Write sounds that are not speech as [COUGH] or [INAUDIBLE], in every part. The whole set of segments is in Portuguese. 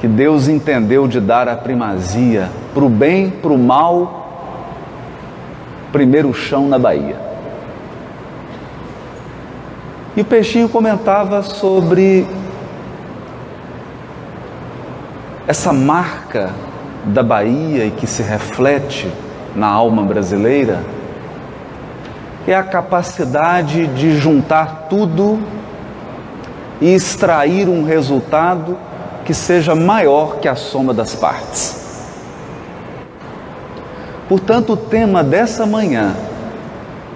que Deus entendeu de dar a primazia para o bem, para o mal, primeiro chão na Bahia. E o Peixinho comentava sobre essa marca da Bahia e que se reflete na alma brasileira é a capacidade de juntar tudo e extrair um resultado que seja maior que a soma das partes. Portanto, o tema dessa manhã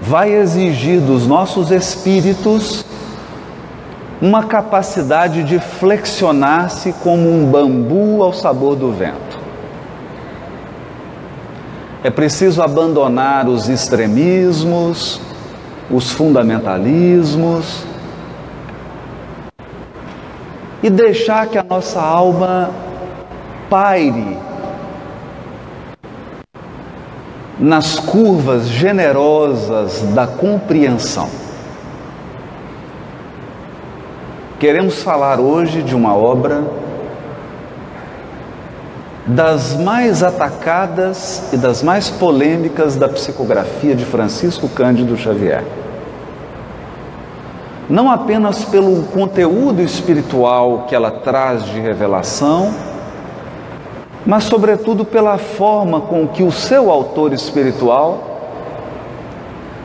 vai exigir dos nossos espíritos uma capacidade de flexionar-se como um bambu ao sabor do vento. É preciso abandonar os extremismos, os fundamentalismos e deixar que a nossa alma paire nas curvas generosas da compreensão. Queremos falar hoje de uma obra das mais atacadas e das mais polêmicas da psicografia de Francisco Cândido Xavier. Não apenas pelo conteúdo espiritual que ela traz de revelação, mas, sobretudo, pela forma com que o seu autor espiritual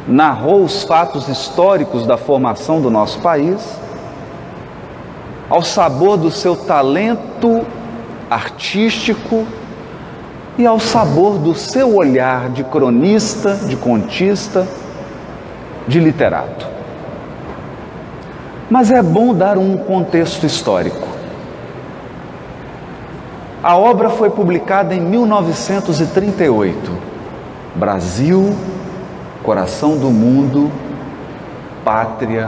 narrou os fatos históricos da formação do nosso país, ao sabor do seu talento artístico e ao sabor do seu olhar de cronista, de contista, de literato. Mas é bom dar um contexto histórico. A obra foi publicada em 1938. Brasil, coração do mundo, pátria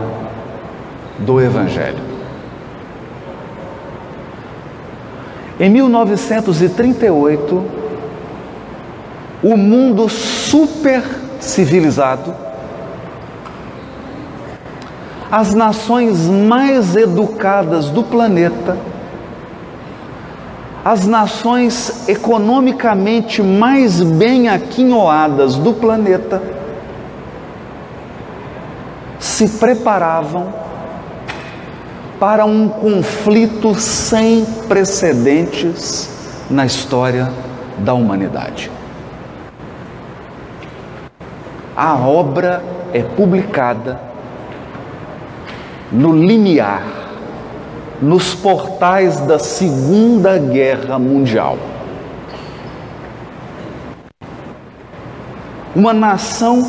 do Evangelho. Em 1938, o mundo super civilizado, as nações mais educadas do planeta, as nações economicamente mais bem aquinhoadas do planeta, se preparavam para um conflito sem precedentes na história da humanidade. A obra é publicada no limiar, nos portais da Segunda Guerra Mundial. Uma nação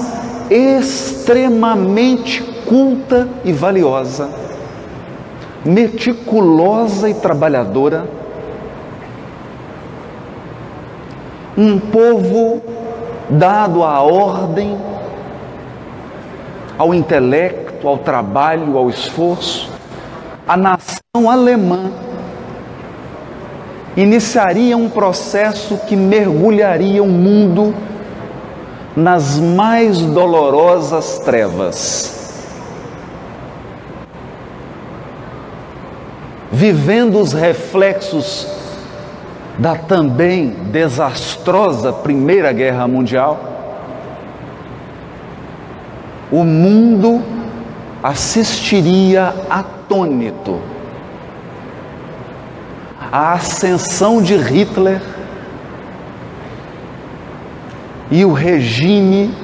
extremamente culta e valiosa meticulosa e trabalhadora, um povo dado à ordem, ao intelecto, ao trabalho, ao esforço, a nação alemã iniciaria um processo que mergulharia o mundo nas mais dolorosas trevas. Vivendo os reflexos da também desastrosa Primeira Guerra Mundial, o mundo assistiria atônito à ascensão de Hitler e o regime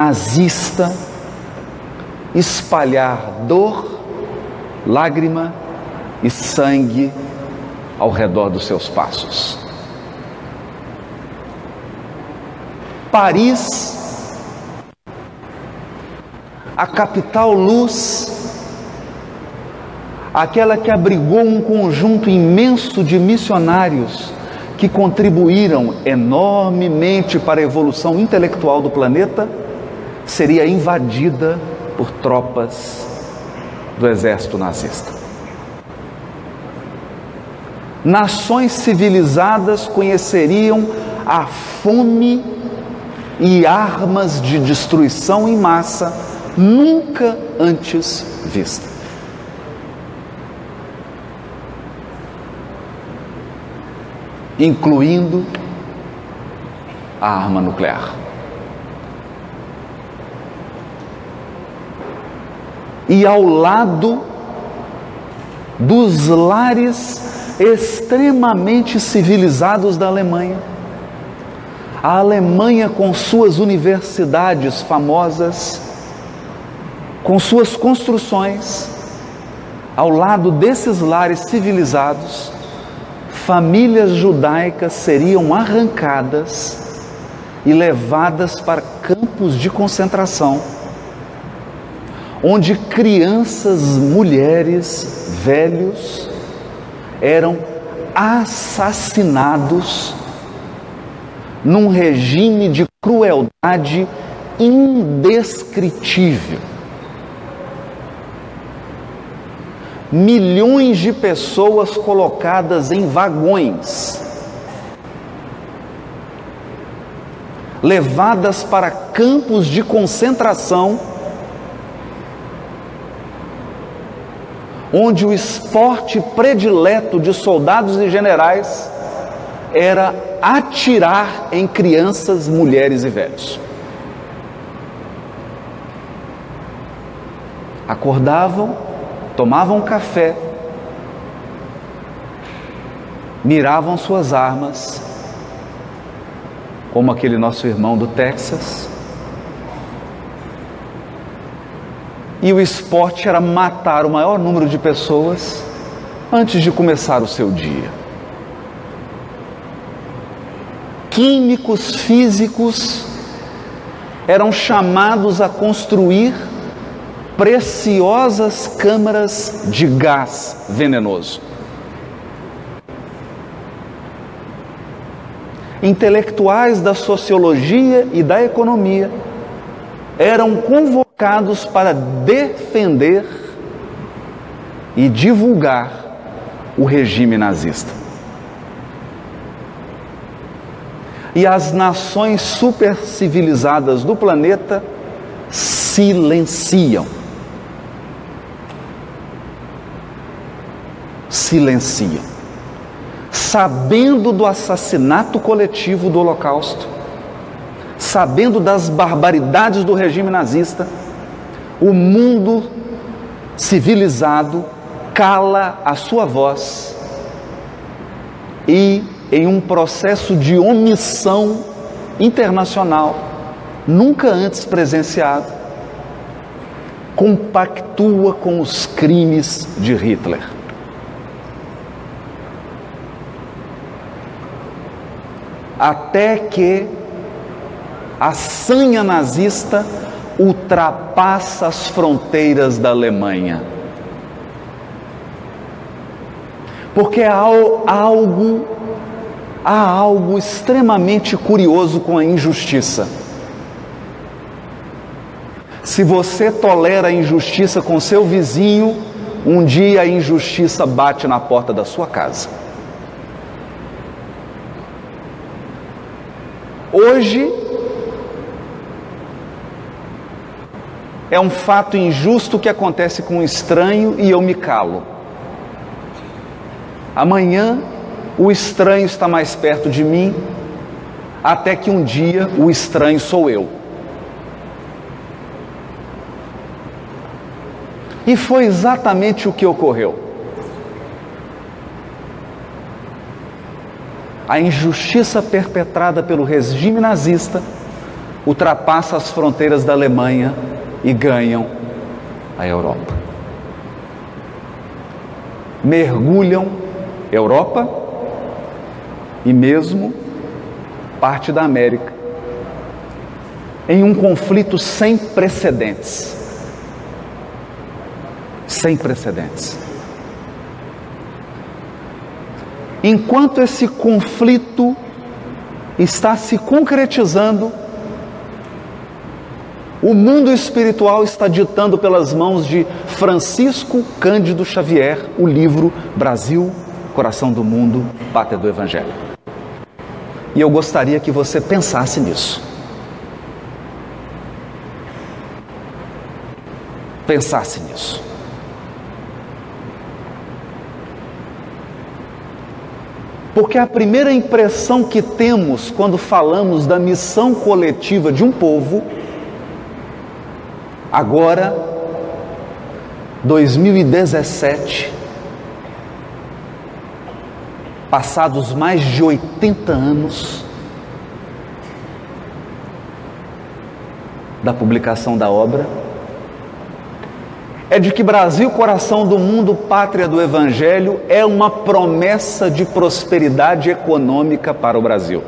nazista espalhar dor, lágrima e sangue ao redor dos seus passos. Paris, a capital luz, aquela que abrigou um conjunto imenso de missionários que contribuíram enormemente para a evolução intelectual do planeta, seria invadida por tropas do exército nazista. Nações civilizadas conheceriam a fome e armas de destruição em massa nunca antes vista. incluindo a arma nuclear. E ao lado dos lares extremamente civilizados da Alemanha, a Alemanha com suas universidades famosas, com suas construções, ao lado desses lares civilizados, famílias judaicas seriam arrancadas e levadas para campos de concentração, onde crianças, mulheres, velhos eram assassinados num regime de crueldade indescritível. Milhões de pessoas colocadas em vagões, levadas para campos de concentração, onde o esporte predileto de soldados e generais era atirar em crianças, mulheres e velhos. Acordavam, tomavam café, miravam suas armas, como aquele nosso irmão do Texas, e o esporte era matar o maior número de pessoas antes de começar o seu dia. químicos físicos eram chamados a construir preciosas câmaras de gás venenoso. Intelectuais da sociologia e da economia eram convocados para defender e divulgar o regime nazista. e as nações supercivilizadas do planeta silenciam. Silenciam. Sabendo do assassinato coletivo do Holocausto, sabendo das barbaridades do regime nazista, o mundo civilizado cala a sua voz e em um processo de omissão internacional, nunca antes presenciado, compactua com os crimes de Hitler. Até que a sanha nazista ultrapassa as fronteiras da Alemanha. Porque há algo há algo extremamente curioso com a injustiça. Se você tolera a injustiça com seu vizinho, um dia a injustiça bate na porta da sua casa. Hoje é um fato injusto que acontece com um estranho e eu me calo. Amanhã o estranho está mais perto de mim, até que um dia o estranho sou eu. E foi exatamente o que ocorreu. A injustiça perpetrada pelo regime nazista ultrapassa as fronteiras da Alemanha e ganham a Europa. Mergulham Europa e mesmo parte da América, em um conflito sem precedentes. Sem precedentes. Enquanto esse conflito está se concretizando, o mundo espiritual está ditando pelas mãos de Francisco Cândido Xavier o livro Brasil, Coração do Mundo, Pátria do Evangelho. E eu gostaria que você pensasse nisso. Pensasse nisso. Porque a primeira impressão que temos quando falamos da missão coletiva de um povo, agora, 2017, passados mais de 80 anos da publicação da obra, é de que Brasil, coração do mundo, pátria do Evangelho, é uma promessa de prosperidade econômica para o Brasil.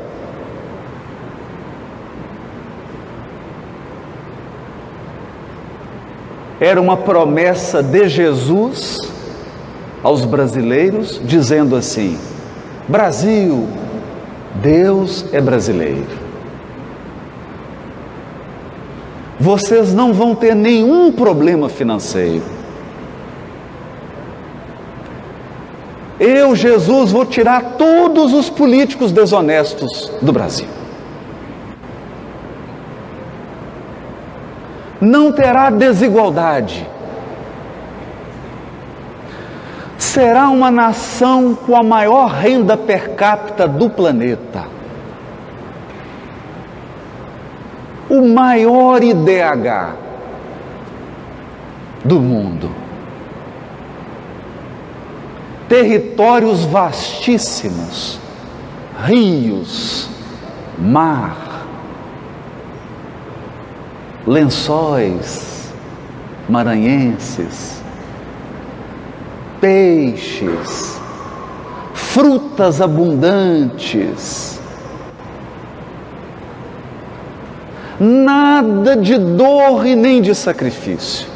Era uma promessa de Jesus aos brasileiros, dizendo assim: Brasil, Deus é brasileiro. Vocês não vão ter nenhum problema financeiro. Eu, Jesus, vou tirar todos os políticos desonestos do Brasil. Não terá desigualdade. Será uma nação com a maior renda per capita do planeta. O maior IDH do mundo. Territórios vastíssimos, rios, mar, lençóis maranhenses, peixes, frutas abundantes, nada de dor e nem de sacrifício.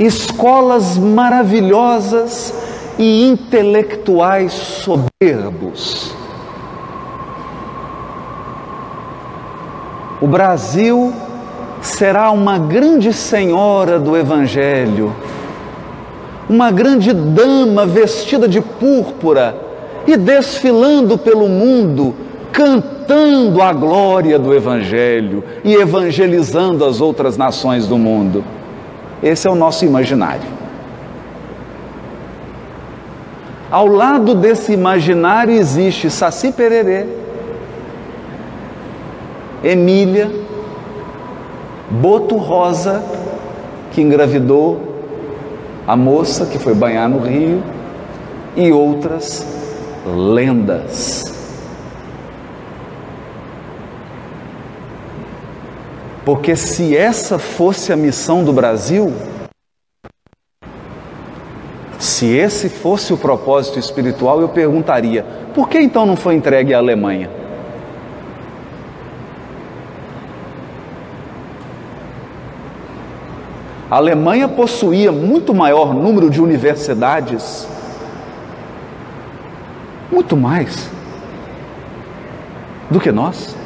Escolas maravilhosas e intelectuais soberbos. O Brasil será uma grande senhora do Evangelho, uma grande dama vestida de púrpura e desfilando pelo mundo cantando a glória do Evangelho e evangelizando as outras nações do mundo. Esse é o nosso imaginário. Ao lado desse imaginário existe Saci Pererê, Emília, Boto Rosa, que engravidou a moça que foi banhar no rio, e outras lendas. Porque se essa fosse a missão do Brasil, se esse fosse o propósito espiritual, eu perguntaria: por que então não foi entregue à Alemanha? A Alemanha possuía muito maior número de universidades, muito mais do que nós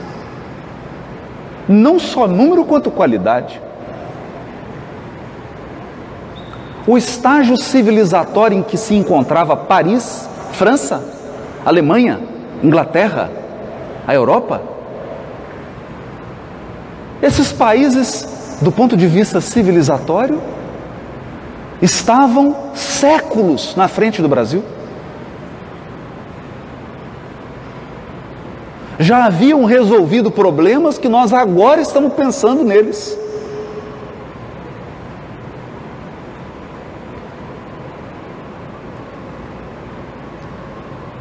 não só número quanto qualidade. O estágio civilizatório em que se encontrava Paris, França, Alemanha, Inglaterra, a Europa, esses países, do ponto de vista civilizatório, estavam séculos na frente do Brasil. Já haviam resolvido problemas que nós agora estamos pensando neles.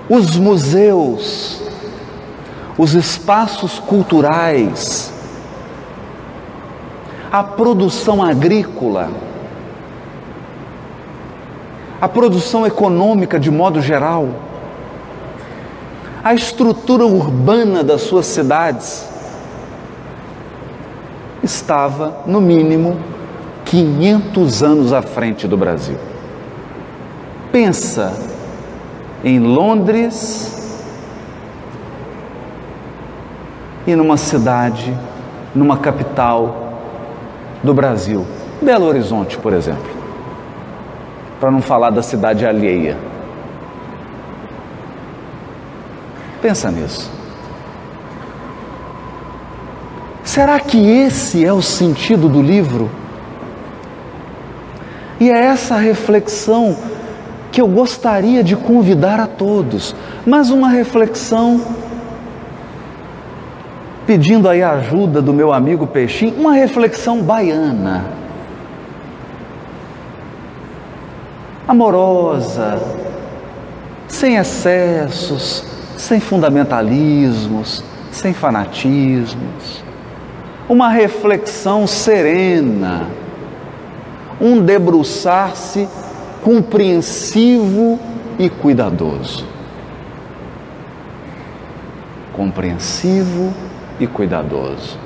Os museus, os espaços culturais, a produção agrícola, a produção econômica de modo geral, a estrutura urbana das suas cidades estava, no mínimo, 500 anos à frente do Brasil. Pensa em Londres e numa cidade, numa capital do Brasil, Belo Horizonte, por exemplo, para não falar da cidade alheia. Pensa nisso. Será que esse é o sentido do livro? E é essa reflexão que eu gostaria de convidar a todos, mas uma reflexão pedindo aí a ajuda do meu amigo Peixinho, uma reflexão baiana. Amorosa, sem excessos, sem fundamentalismos, sem fanatismos. Uma reflexão serena, um debruçar-se compreensivo e cuidadoso. Compreensivo e cuidadoso.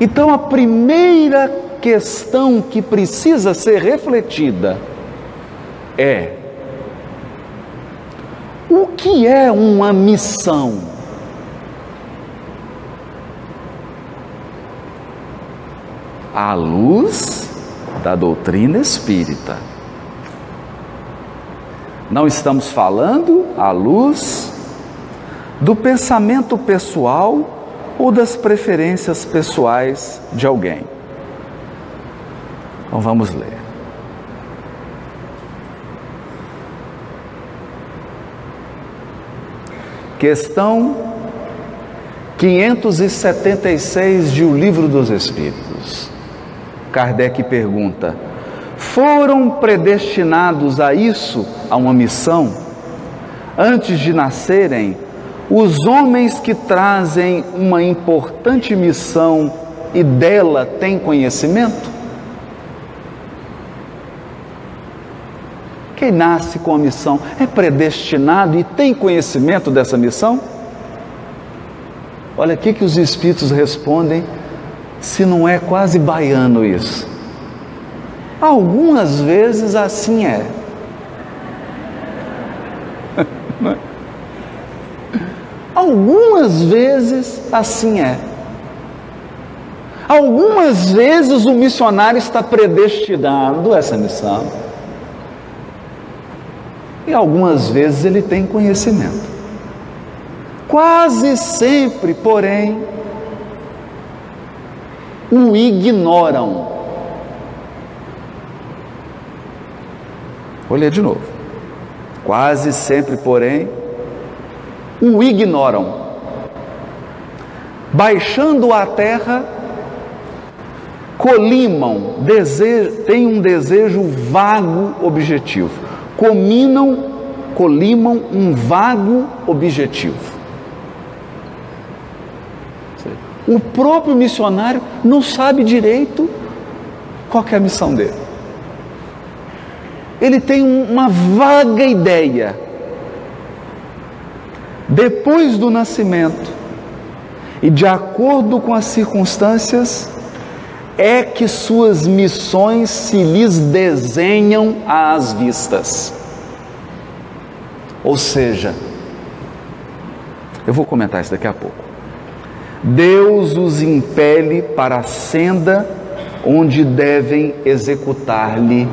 Então, a primeira questão que precisa ser refletida é: o que é uma missão? À luz da doutrina espírita. Não estamos falando à luz do pensamento pessoal ou das preferências pessoais de alguém. Então vamos ler. Questão 576 de O Livro dos Espíritos. Kardec pergunta: Foram predestinados a isso, a uma missão, antes de nascerem? os homens que trazem uma importante missão e dela têm conhecimento? Quem nasce com a missão é predestinado e tem conhecimento dessa missão? Olha aqui que os espíritos respondem, se não é quase baiano isso. Algumas vezes assim é. [LAUGHS] Algumas vezes assim é. Algumas vezes o missionário está predestinado a essa missão. E algumas vezes ele tem conhecimento. Quase sempre, porém, o ignoram. Vou ler de novo. Quase sempre, porém, o ignoram. Baixando à terra, colimam, têm um desejo vago objetivo. Cominam, colimam um vago objetivo. O próprio missionário não sabe direito qual é a missão dele. Ele tem uma vaga ideia depois do nascimento e de acordo com as circunstâncias, é que suas missões se lhes desenham às vistas. Ou seja, eu vou comentar isso daqui a pouco. Deus os impele para a senda onde devem executar-lhe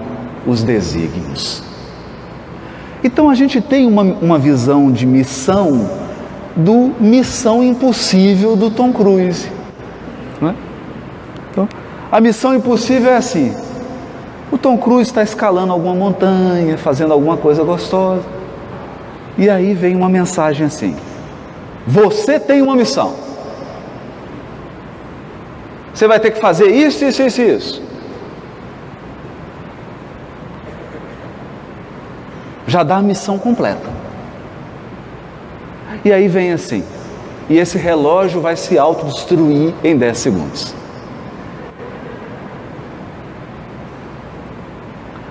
os desígnios. Então a gente tem uma, uma visão de missão do Missão Impossível do Tom Cruise. Né? Então, a missão impossível é assim: o Tom Cruise está escalando alguma montanha, fazendo alguma coisa gostosa, e aí vem uma mensagem assim: você tem uma missão. Você vai ter que fazer isso, isso, isso, isso. já dá a missão completa. E aí vem assim, e esse relógio vai se autodestruir em 10 segundos.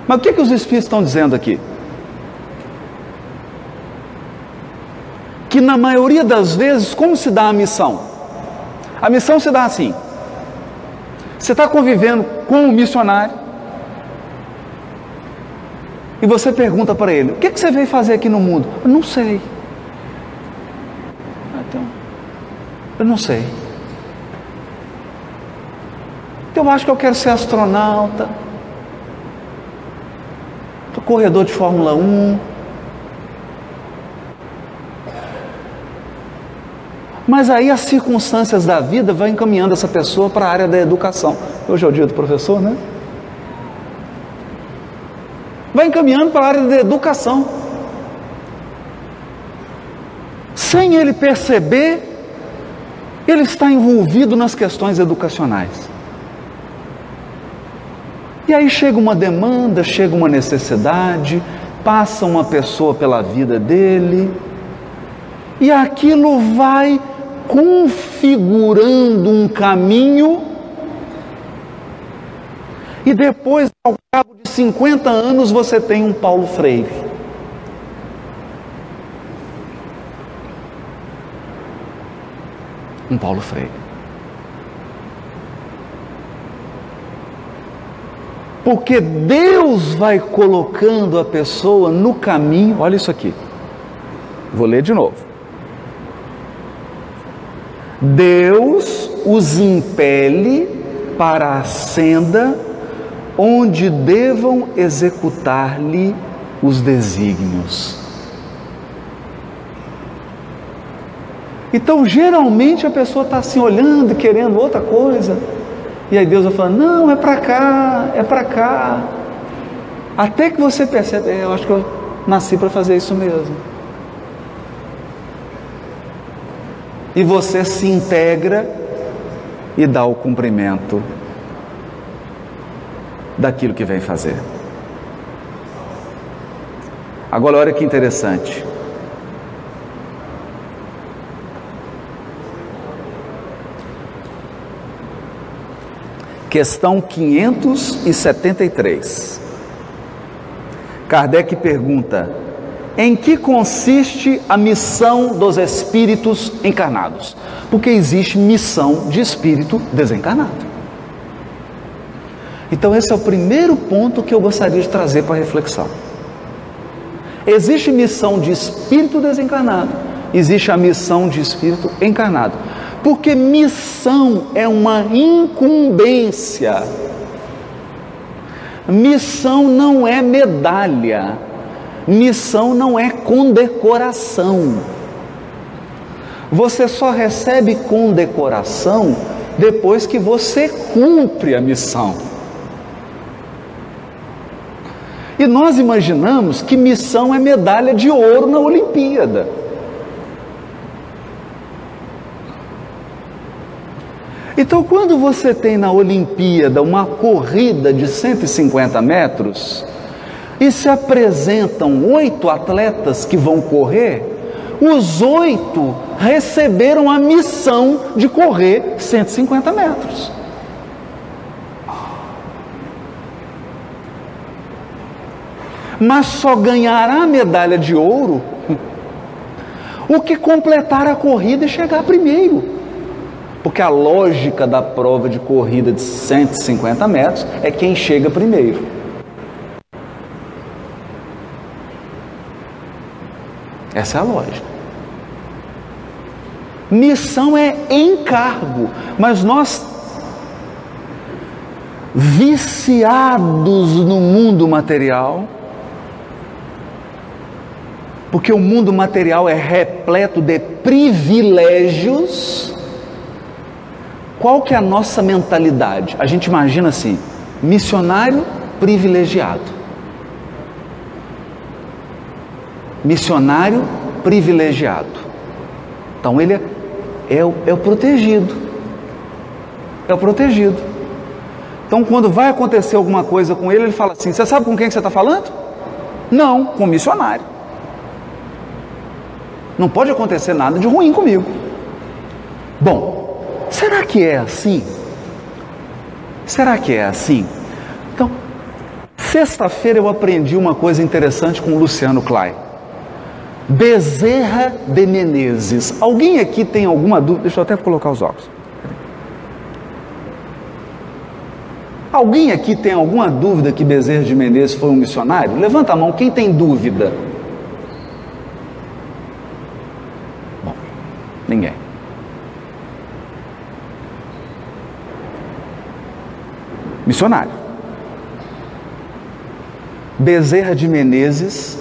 Mas o que, que os Espíritos estão dizendo aqui? Que na maioria das vezes, como se dá a missão? A missão se dá assim: você está convivendo com o missionário, e você pergunta para ele: O que, que você veio fazer aqui no mundo? Eu não sei. Então, eu não sei. Então, eu acho que eu quero ser astronauta, corredor de Fórmula 1. Mas aí as circunstâncias da vida vão encaminhando essa pessoa para a área da educação. Hoje é o dia do professor, né? vai encaminhando para a área da educação. Sem ele perceber, ele está envolvido nas questões educacionais. E aí chega uma demanda, chega uma necessidade, passa uma pessoa pela vida dele, e aquilo vai configurando um caminho, e depois, ao cabo de 50 anos, você tem um Paulo Freire. Um Paulo Freire. Porque Deus vai colocando a pessoa no caminho. Olha isso aqui. Vou ler de novo. Deus os impele para a senda onde devam executar-lhe os desígnios. Então, geralmente a pessoa está assim olhando, querendo outra coisa, e aí Deus vai falando: não, é para cá, é para cá. Até que você percebe: é, eu acho que eu nasci para fazer isso mesmo. e você se integra e dá o cumprimento daquilo que vem fazer. Agora, olha que interessante. Questão 573. Kardec pergunta: em que consiste a missão dos espíritos encarnados? Porque existe missão de espírito desencarnado. Então, esse é o primeiro ponto que eu gostaria de trazer para reflexão. Existe missão de espírito desencarnado, existe a missão de espírito encarnado. Porque missão é uma incumbência. Missão não é medalha. Missão não é condecoração. Você só recebe condecoração depois que você cumpre a missão. E nós imaginamos que missão é medalha de ouro na Olimpíada. Então, quando você tem na Olimpíada uma corrida de 150 metros, e se apresentam oito atletas que vão correr, os oito receberam a missão de correr 150 metros. Mas só ganhará a medalha de ouro [LAUGHS] o que completar a corrida e chegar primeiro. Porque a lógica da prova de corrida de 150 metros é quem chega primeiro. Essa é a lógica. Missão é encargo, mas nós, viciados no mundo material, porque o mundo material é repleto de privilégios, qual que é a nossa mentalidade? A gente imagina assim, missionário privilegiado. missionário privilegiado. Então ele é, é, o, é o protegido. É o protegido. Então quando vai acontecer alguma coisa com ele, ele fala assim: Você sabe com quem que você está falando? Não, com missionário. Não pode acontecer nada de ruim comigo. Bom, que é assim? Será que é assim? Então, sexta-feira eu aprendi uma coisa interessante com o Luciano Klein. Bezerra de Menezes. Alguém aqui tem alguma dúvida? Deixa eu até colocar os óculos. Alguém aqui tem alguma dúvida que Bezerra de Menezes foi um missionário? Levanta a mão, quem tem dúvida? missionário. Bezerra de Menezes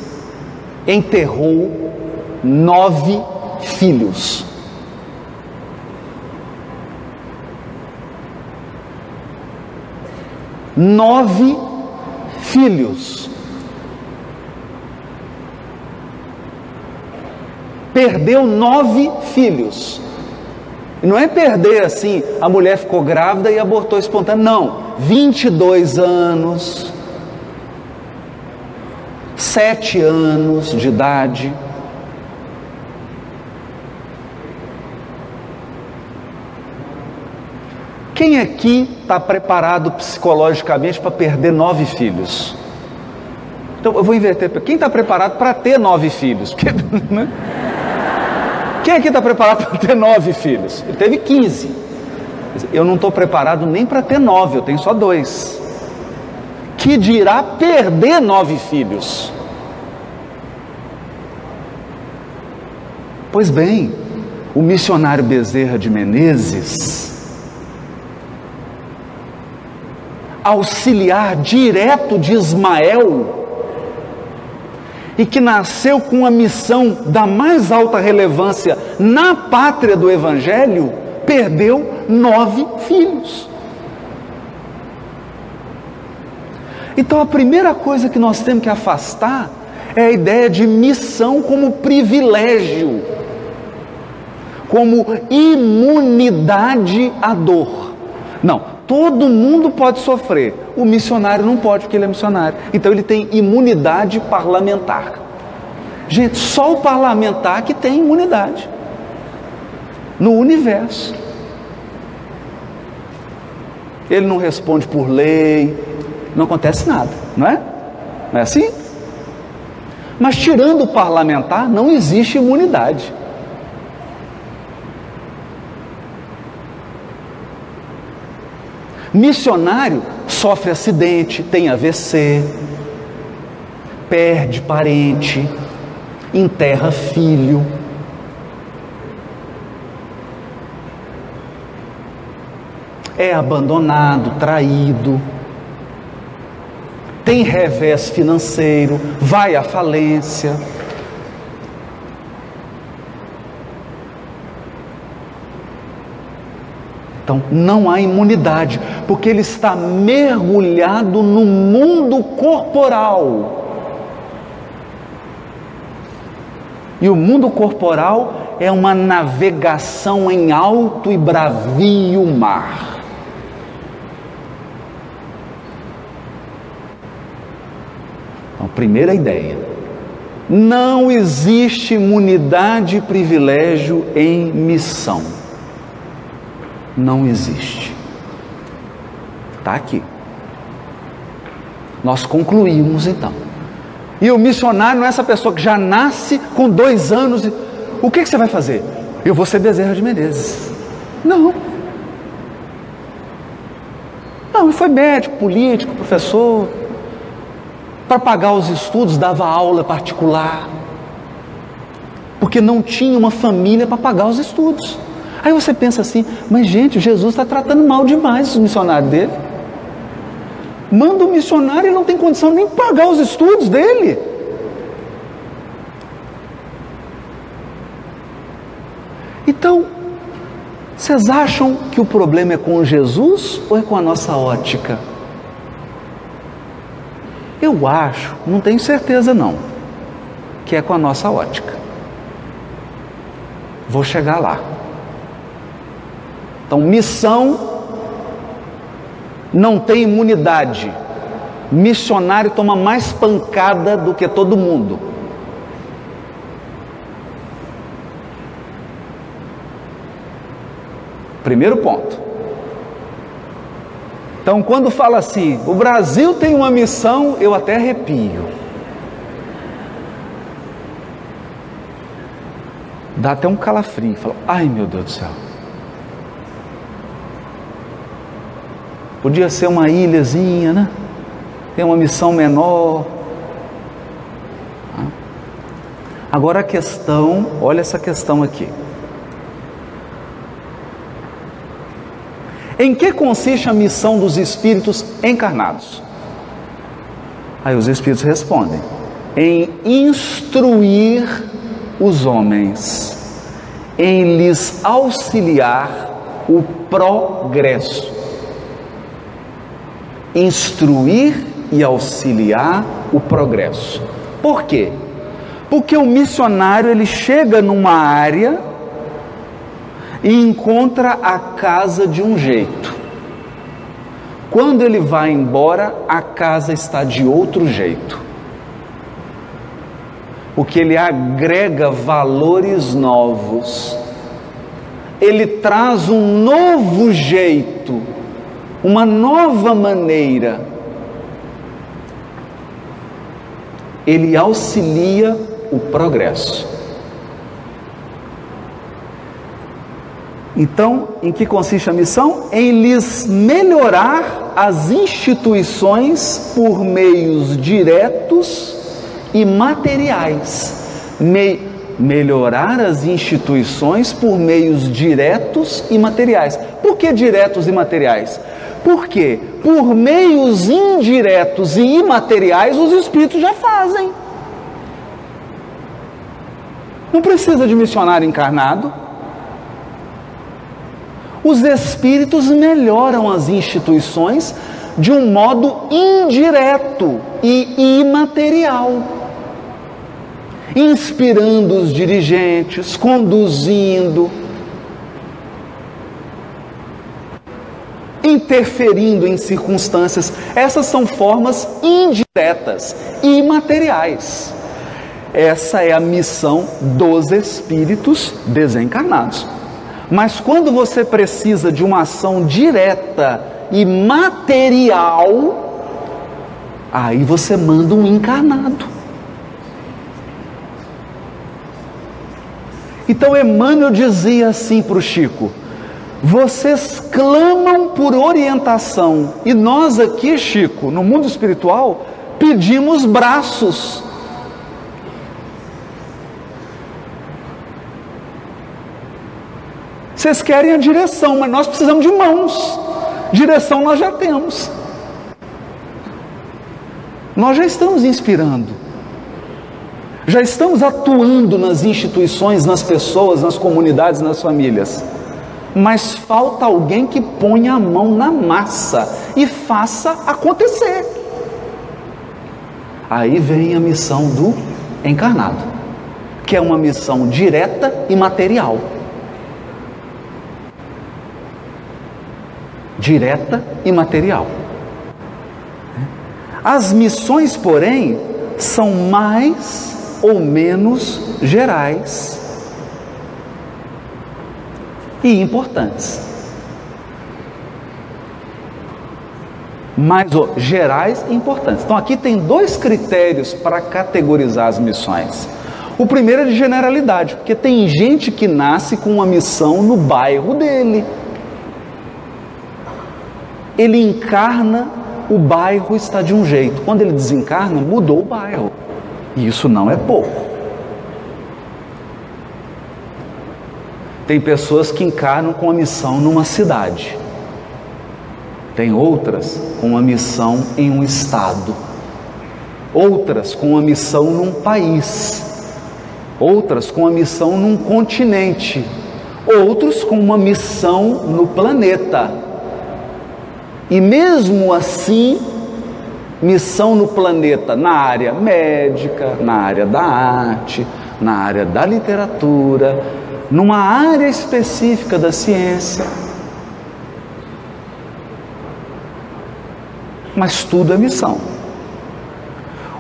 enterrou nove filhos. Nove filhos. Perdeu nove filhos. Não é perder assim, a mulher ficou grávida e abortou espontâneo, não. 22 anos, sete anos de idade. Quem aqui está preparado psicologicamente para perder nove filhos? Então eu vou inverter. Quem está preparado para ter nove filhos? [LAUGHS] Porque, né? Quem aqui está preparado para ter nove filhos? Ele teve quinze. Eu não estou preparado nem para ter nove, eu tenho só dois. Que dirá perder nove filhos? Pois bem, o missionário Bezerra de Menezes auxiliar direto de Ismael, e que nasceu com a missão da mais alta relevância na pátria do Evangelho, perdeu nove filhos. Então a primeira coisa que nós temos que afastar é a ideia de missão como privilégio, como imunidade à dor. Não, Todo mundo pode sofrer, o missionário não pode, porque ele é missionário. Então ele tem imunidade parlamentar. Gente, só o parlamentar que tem imunidade no universo. Ele não responde por lei, não acontece nada, não é? Não é assim? Mas tirando o parlamentar, não existe imunidade. Missionário sofre acidente, tem AVC, perde parente, enterra filho. É abandonado, traído, tem revés financeiro, vai à falência. Então, não há imunidade, porque ele está mergulhado no mundo corporal. E o mundo corporal é uma navegação em alto e bravio mar. Então, primeira ideia: não existe imunidade e privilégio em missão não existe. Está aqui. Nós concluímos então. E o missionário não é essa pessoa que já nasce com dois anos. E... O que, que você vai fazer? Eu vou ser Bezerra de Menezes. Não. Não, ele foi médico, político, professor. Para pagar os estudos, dava aula particular. Porque não tinha uma família para pagar os estudos. Aí você pensa assim, mas gente, Jesus está tratando mal demais os missionários dele. Manda o um missionário e não tem condição nem pagar os estudos dele. Então, vocês acham que o problema é com Jesus ou é com a nossa ótica? Eu acho, não tenho certeza não, que é com a nossa ótica. Vou chegar lá. Então, missão não tem imunidade. Missionário toma mais pancada do que todo mundo. Primeiro ponto. Então, quando fala assim, o Brasil tem uma missão, eu até arrepio. Dá até um calafrio. Fala, ai meu Deus do céu. Podia ser uma ilhazinha, né? Tem uma missão menor. Agora a questão, olha essa questão aqui. Em que consiste a missão dos espíritos encarnados? Aí os espíritos respondem: em instruir os homens, em lhes auxiliar o progresso instruir e auxiliar o progresso. Por quê? Porque o missionário ele chega numa área e encontra a casa de um jeito. Quando ele vai embora, a casa está de outro jeito. Porque ele agrega valores novos. Ele traz um novo jeito, uma nova maneira. Ele auxilia o progresso. Então, em que consiste a missão? Em lhes melhorar as instituições por meios diretos e materiais. Me melhorar as instituições por meios diretos e materiais. Por que diretos e materiais? Porque por meios indiretos e imateriais os espíritos já fazem. Não precisa de missionário encarnado. Os espíritos melhoram as instituições de um modo indireto e imaterial, inspirando os dirigentes, conduzindo, interferindo em circunstâncias. Essas são formas indiretas e imateriais. Essa é a missão dos espíritos desencarnados. Mas quando você precisa de uma ação direta e material, aí você manda um encarnado. Então Emmanuel dizia assim para o Chico: vocês clamam por orientação, e nós aqui, Chico, no mundo espiritual, pedimos braços. Vocês querem a direção, mas nós precisamos de mãos. Direção nós já temos. Nós já estamos inspirando. Já estamos atuando nas instituições, nas pessoas, nas comunidades, nas famílias. Mas falta alguém que ponha a mão na massa e faça acontecer. Aí vem a missão do encarnado, que é uma missão direta e material. direta e material. As missões, porém, são mais ou menos gerais e importantes. Mais ou gerais e importantes. Então aqui tem dois critérios para categorizar as missões. O primeiro é de generalidade, porque tem gente que nasce com uma missão no bairro dele ele encarna, o bairro está de um jeito. Quando ele desencarna, mudou o bairro. E isso não é pouco. Tem pessoas que encarnam com a missão numa cidade. Tem outras com uma missão em um estado. Outras com uma missão num país. Outras com uma missão num continente. Outros com uma missão no planeta. E mesmo assim, missão no planeta na área médica, na área da arte, na área da literatura, numa área específica da ciência. Mas tudo é missão.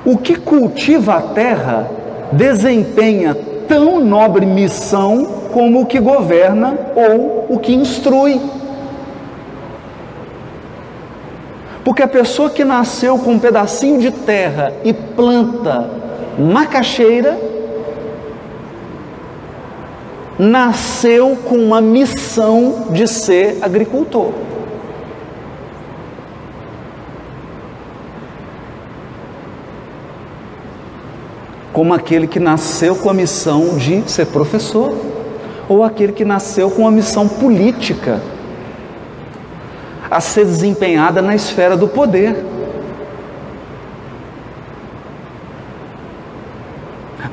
O que cultiva a terra desempenha tão nobre missão como o que governa ou o que instrui. Porque a pessoa que nasceu com um pedacinho de terra e planta macaxeira, nasceu com uma missão de ser agricultor. Como aquele que nasceu com a missão de ser professor, ou aquele que nasceu com a missão política a ser desempenhada na esfera do poder.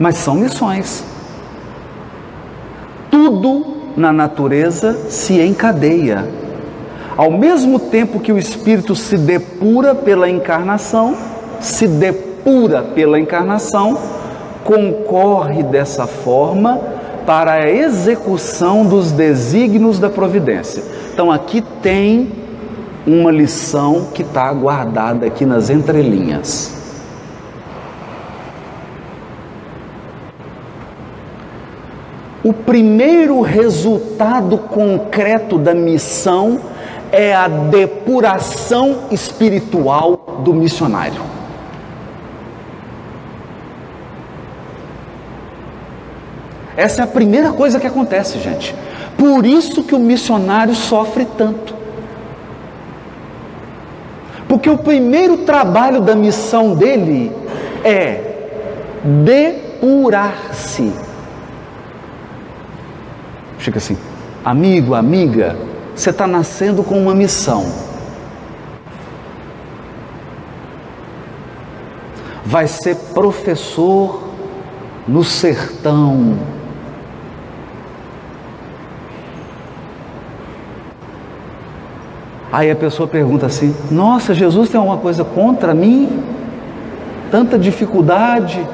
Mas são missões. Tudo na natureza se encadeia. Ao mesmo tempo que o espírito se depura pela encarnação, se depura pela encarnação, concorre dessa forma para a execução dos desígnios da providência. Então aqui tem uma lição que está guardada aqui nas entrelinhas. O primeiro resultado concreto da missão é a depuração espiritual do missionário. Essa é a primeira coisa que acontece, gente. Por isso que o missionário sofre tanto. Porque o primeiro trabalho da missão dele é depurar-se. Fica assim, amigo, amiga, você está nascendo com uma missão. Vai ser professor no sertão. Aí a pessoa pergunta assim: Nossa, Jesus tem alguma coisa contra mim? Tanta dificuldade,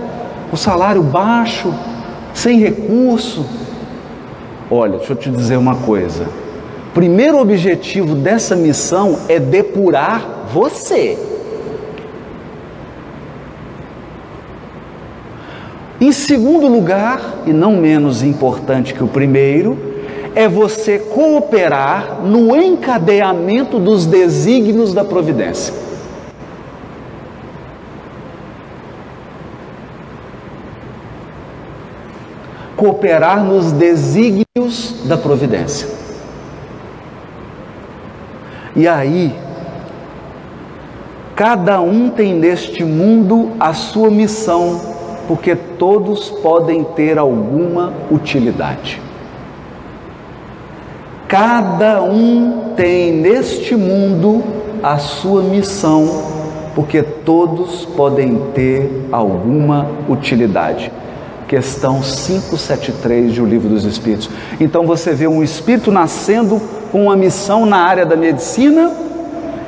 o salário baixo, sem recurso. Olha, deixa eu te dizer uma coisa. Primeiro objetivo dessa missão é depurar você. Em segundo lugar, e não menos importante que o primeiro, é você cooperar no encadeamento dos desígnios da providência. Cooperar nos desígnios da providência. E aí, cada um tem neste mundo a sua missão, porque todos podem ter alguma utilidade. Cada um tem neste mundo a sua missão, porque todos podem ter alguma utilidade. Questão 573 do Livro dos Espíritos. Então você vê um espírito nascendo com uma missão na área da medicina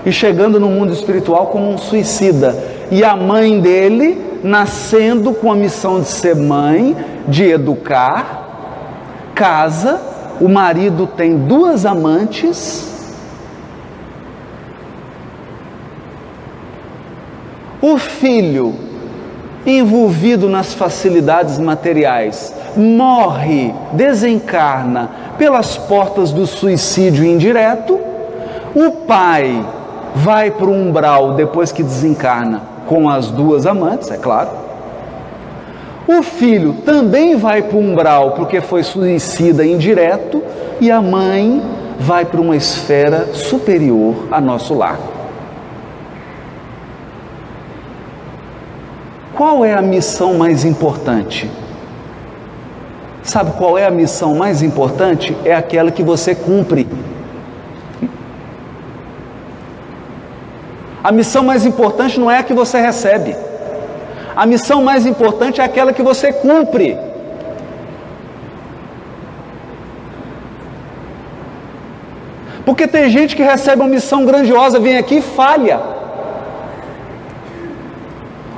e chegando no mundo espiritual como um suicida. E a mãe dele nascendo com a missão de ser mãe, de educar, casa, o marido tem duas amantes. O filho, envolvido nas facilidades materiais, morre, desencarna pelas portas do suicídio indireto. O pai vai para o umbral depois que desencarna com as duas amantes, é claro. O filho também vai para o umbral porque foi suicida indireto e a mãe vai para uma esfera superior a nosso lar. Qual é a missão mais importante? Sabe qual é a missão mais importante? É aquela que você cumpre. A missão mais importante não é a que você recebe. A missão mais importante é aquela que você cumpre. Porque tem gente que recebe uma missão grandiosa, vem aqui e falha.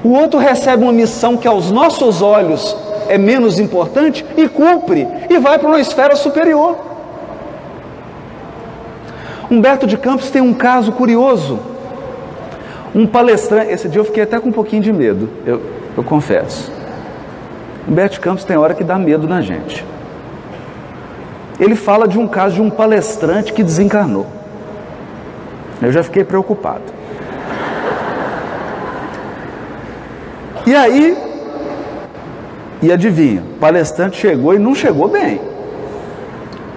O outro recebe uma missão que aos nossos olhos é menos importante e cumpre e vai para uma esfera superior. Humberto de Campos tem um caso curioso. Um palestrante, esse dia eu fiquei até com um pouquinho de medo, eu, eu confesso. Humberto Campos tem hora que dá medo na gente. Ele fala de um caso de um palestrante que desencarnou. Eu já fiquei preocupado. E aí, e adivinha, o palestrante chegou e não chegou bem.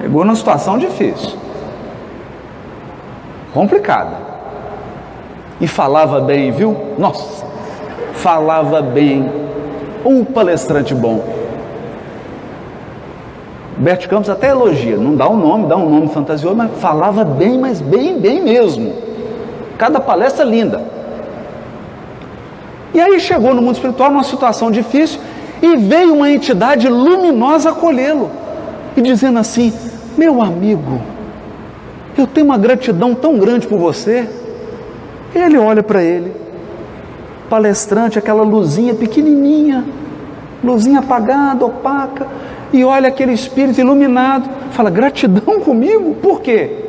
Chegou numa situação difícil. Complicada e falava bem, viu? Nossa, falava bem. Um palestrante bom. Bert Campos até elogia, não dá um nome, dá um nome fantasioso, mas falava bem, mas bem, bem mesmo. Cada palestra linda. E aí chegou no mundo espiritual numa situação difícil e veio uma entidade luminosa acolhê-lo e dizendo assim: Meu amigo, eu tenho uma gratidão tão grande por você ele olha para ele, palestrante, aquela luzinha pequenininha, luzinha apagada, opaca, e olha aquele espírito iluminado, fala: gratidão comigo, por quê?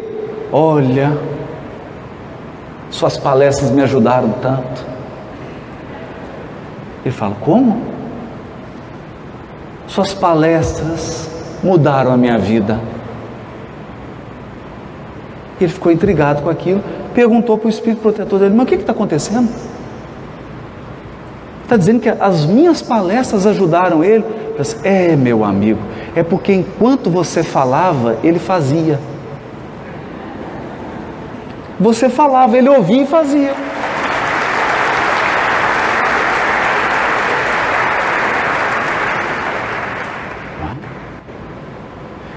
Olha, suas palestras me ajudaram tanto. Ele fala: como? Suas palestras mudaram a minha vida. Ele ficou intrigado com aquilo, perguntou para o espírito protetor dele: Mas o que está acontecendo? Está dizendo que as minhas palestras ajudaram ele? Assim, é, meu amigo, é porque enquanto você falava, ele fazia. Você falava, ele ouvia e fazia.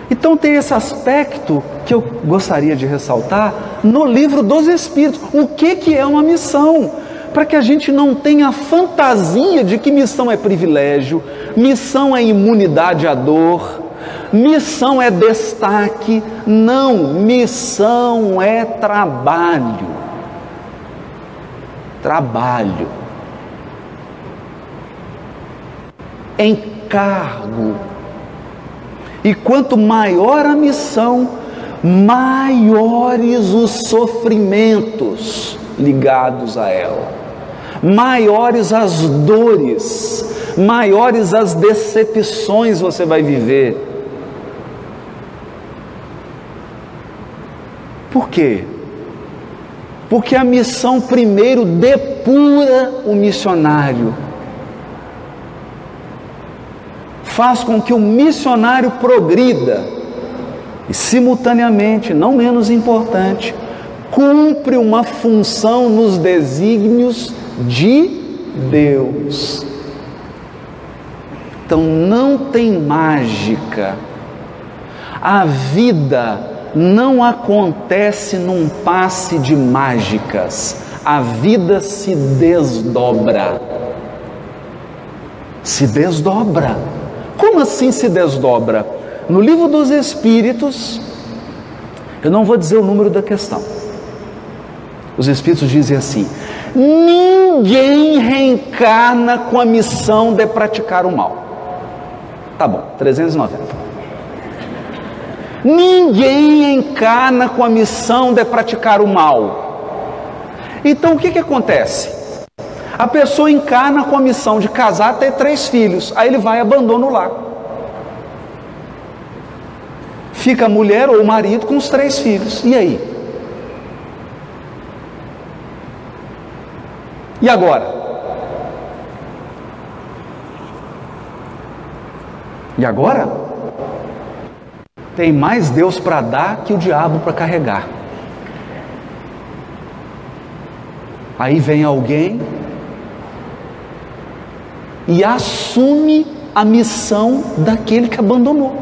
Então tem esse aspecto que eu gostaria de ressaltar no livro dos Espíritos. O que, que é uma missão? Para que a gente não tenha fantasia de que missão é privilégio, missão é imunidade à dor, missão é destaque. Não, missão é trabalho. Trabalho. Encargo e quanto maior a missão, maiores os sofrimentos ligados a ela, maiores as dores, maiores as decepções você vai viver. Por quê? Porque a missão primeiro depura o missionário faz com que o missionário progrida e, simultaneamente, não menos importante, cumpre uma função nos desígnios de Deus. Então não tem mágica. A vida não acontece num passe de mágicas. A vida se desdobra. Se desdobra. Como assim se desdobra? No livro dos Espíritos, eu não vou dizer o número da questão. Os Espíritos dizem assim: ninguém reencarna com a missão de praticar o mal. Tá bom, 390. Ninguém encarna com a missão de praticar o mal. Então o que, que acontece? A pessoa encarna com a missão de casar, ter três filhos, aí ele vai e abandona o lar. Fica a mulher ou o marido com os três filhos. E aí? E agora? E agora? Tem mais Deus para dar que o diabo para carregar. Aí vem alguém e assume a missão daquele que abandonou.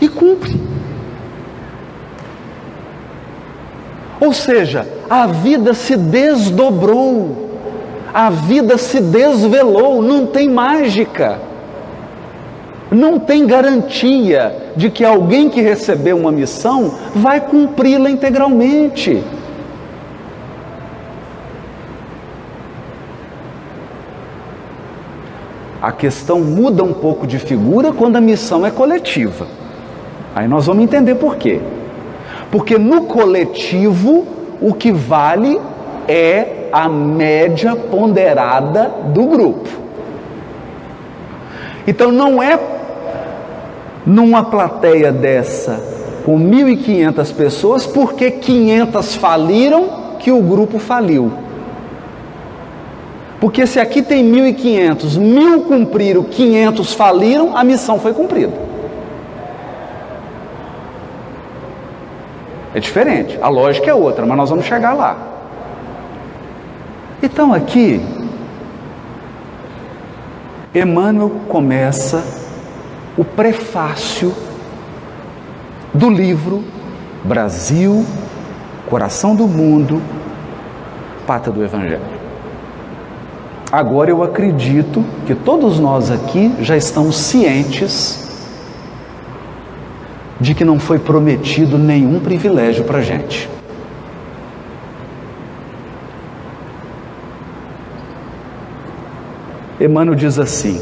E cumpre. Ou seja, a vida se desdobrou, a vida se desvelou, não tem mágica. Não tem garantia de que alguém que recebeu uma missão vai cumpri-la integralmente. A questão muda um pouco de figura quando a missão é coletiva. Aí nós vamos entender por quê. Porque no coletivo o que vale é a média ponderada do grupo. Então não é numa plateia dessa com 1.500 pessoas porque 500 faliram que o grupo faliu. Porque se aqui tem 1.500, mil cumpriram, 500 faliram, a missão foi cumprida. É diferente, a lógica é outra, mas nós vamos chegar lá. Então aqui, Emmanuel começa o prefácio do livro Brasil, Coração do Mundo, Pátria do Evangelho. Agora eu acredito que todos nós aqui já estamos cientes de que não foi prometido nenhum privilégio para a gente. Emmanuel diz assim,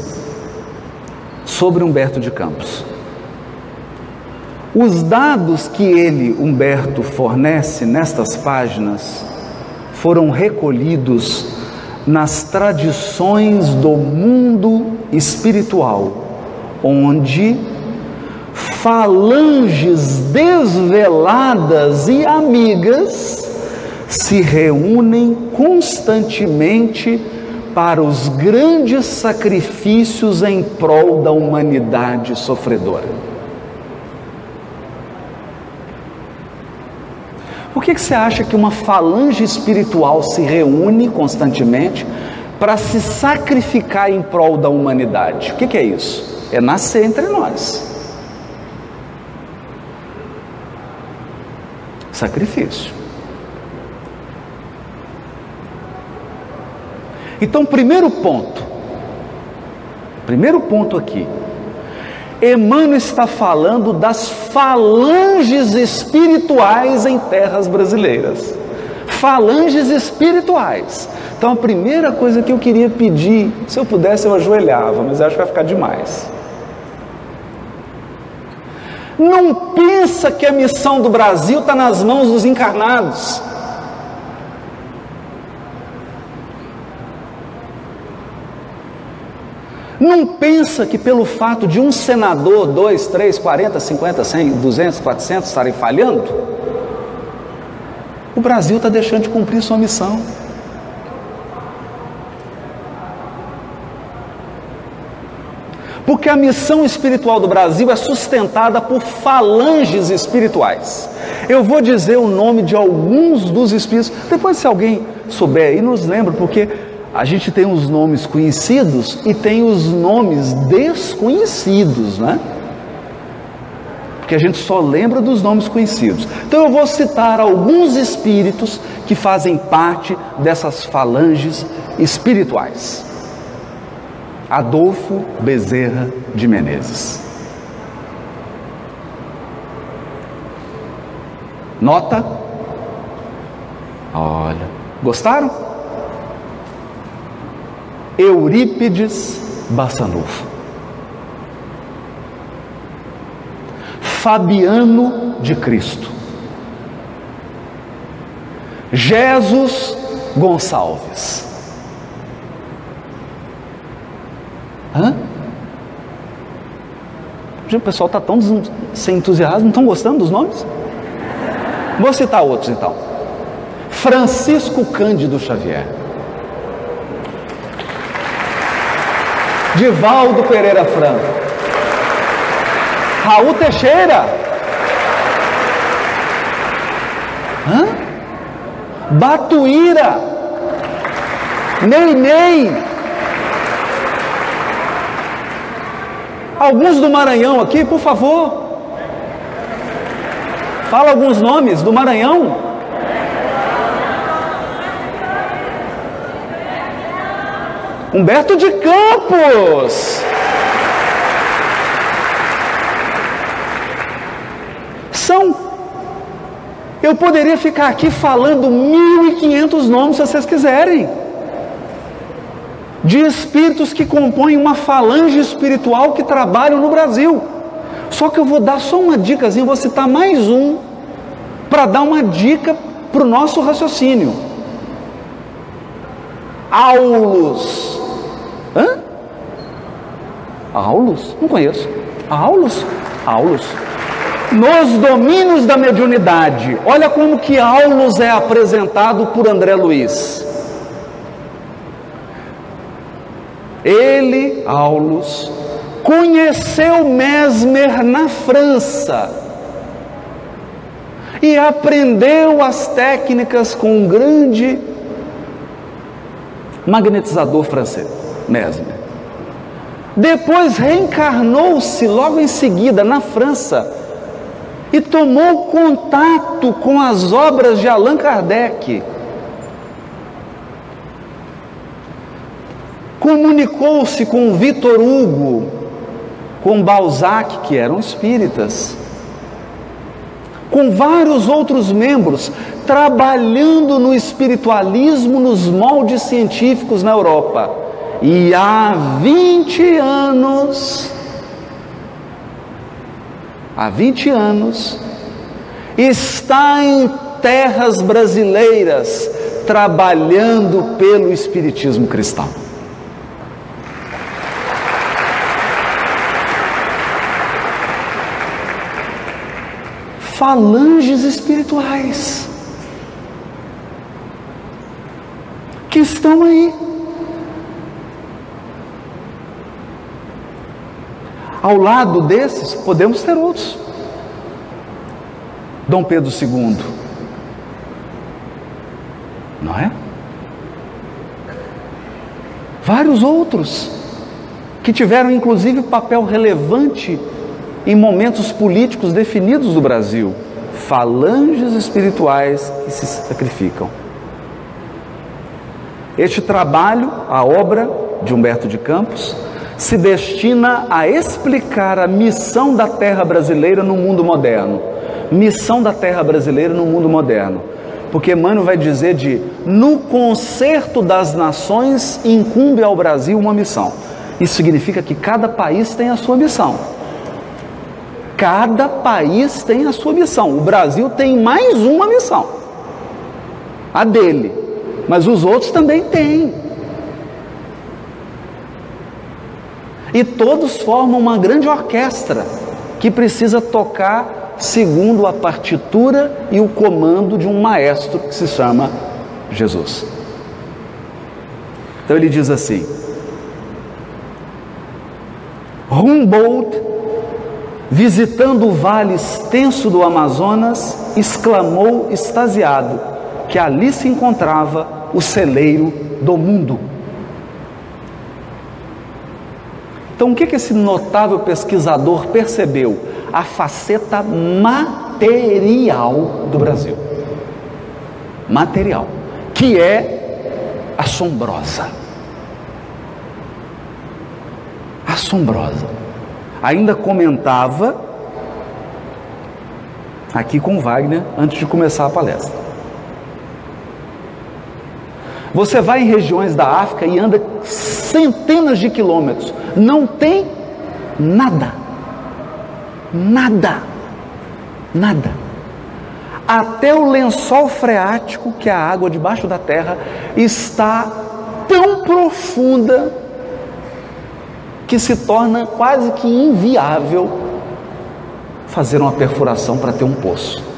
sobre Humberto de Campos. Os dados que ele, Humberto, fornece nestas páginas foram recolhidos nas tradições do mundo espiritual, onde falanges desveladas e amigas se reúnem constantemente para os grandes sacrifícios em prol da humanidade sofredora. Que, que você acha que uma falange espiritual se reúne constantemente para se sacrificar em prol da humanidade? O que, que é isso? É nascer entre nós. Sacrifício. Então, primeiro ponto, primeiro ponto aqui, Emmanuel está falando das falanges espirituais em terras brasileiras. Falanges espirituais. Então, a primeira coisa que eu queria pedir, se eu pudesse, eu ajoelhava, mas acho que vai ficar demais. Não pensa que a missão do Brasil está nas mãos dos encarnados. Não pensa que pelo fato de um senador, dois, três, quarenta, cinquenta, cem, duzentos, quatrocentos estarem falhando, o Brasil está deixando de cumprir sua missão. Porque a missão espiritual do Brasil é sustentada por falanges espirituais. Eu vou dizer o nome de alguns dos espíritos. Depois, se alguém souber aí, nos lembra, porque a gente tem os nomes conhecidos e tem os nomes desconhecidos, né? Porque a gente só lembra dos nomes conhecidos. Então eu vou citar alguns espíritos que fazem parte dessas falanges espirituais. Adolfo Bezerra de Menezes. Nota? Olha, gostaram? Eurípides Bassanufo. Fabiano de Cristo. Jesus Gonçalves. Hã? O pessoal está tão sem entusiasmo, não estão gostando dos nomes? Vou citar outros então. Francisco Cândido Xavier. Divaldo Pereira Franco. Raul Teixeira. Hã? Batuíra. Ney. Alguns do Maranhão aqui, por favor. Fala alguns nomes do Maranhão. Humberto de Campos. São. Eu poderia ficar aqui falando 1.500 nomes se vocês quiserem de espíritos que compõem uma falange espiritual que trabalham no Brasil. Só que eu vou dar só uma dicasinha, vou citar mais um, para dar uma dica para o nosso raciocínio. Aulus. Hã? Não conheço. Aulus? Aulus. Nos domínios da mediunidade, olha como que Aulus é apresentado por André Luiz. Ele, Aulus, conheceu Mesmer na França e aprendeu as técnicas com um grande magnetizador francês, Mesmer. Depois reencarnou-se logo em seguida na França e tomou contato com as obras de Allan Kardec comunicou-se com Vitor Hugo, com Balzac, que eram espíritas, com vários outros membros, trabalhando no espiritualismo nos moldes científicos na Europa. E há 20 anos, há 20 anos, está em terras brasileiras trabalhando pelo Espiritismo cristão. Falanges espirituais que estão aí. Ao lado desses, podemos ter outros. Dom Pedro II, não é? Vários outros que tiveram inclusive papel relevante em momentos políticos definidos do Brasil, falanges espirituais que se sacrificam. Este trabalho, a obra de Humberto de Campos, se destina a explicar a missão da terra brasileira no mundo moderno. Missão da terra brasileira no mundo moderno. Porque Emmanuel vai dizer de no concerto das nações incumbe ao Brasil uma missão. Isso significa que cada país tem a sua missão. Cada país tem a sua missão. O Brasil tem mais uma missão. A dele. Mas os outros também têm. E todos formam uma grande orquestra que precisa tocar segundo a partitura e o comando de um maestro que se chama Jesus. Então ele diz assim: Humboldt, visitando o vale extenso do Amazonas, exclamou extasiado que ali se encontrava o celeiro do mundo. Então, o que, que esse notável pesquisador percebeu? A faceta material do Brasil. Material, que é assombrosa. Assombrosa. Ainda comentava aqui com Wagner antes de começar a palestra. Você vai em regiões da África e anda centenas de quilômetros, não tem nada. Nada. Nada. Até o lençol freático, que é a água debaixo da terra, está tão profunda que se torna quase que inviável fazer uma perfuração para ter um poço.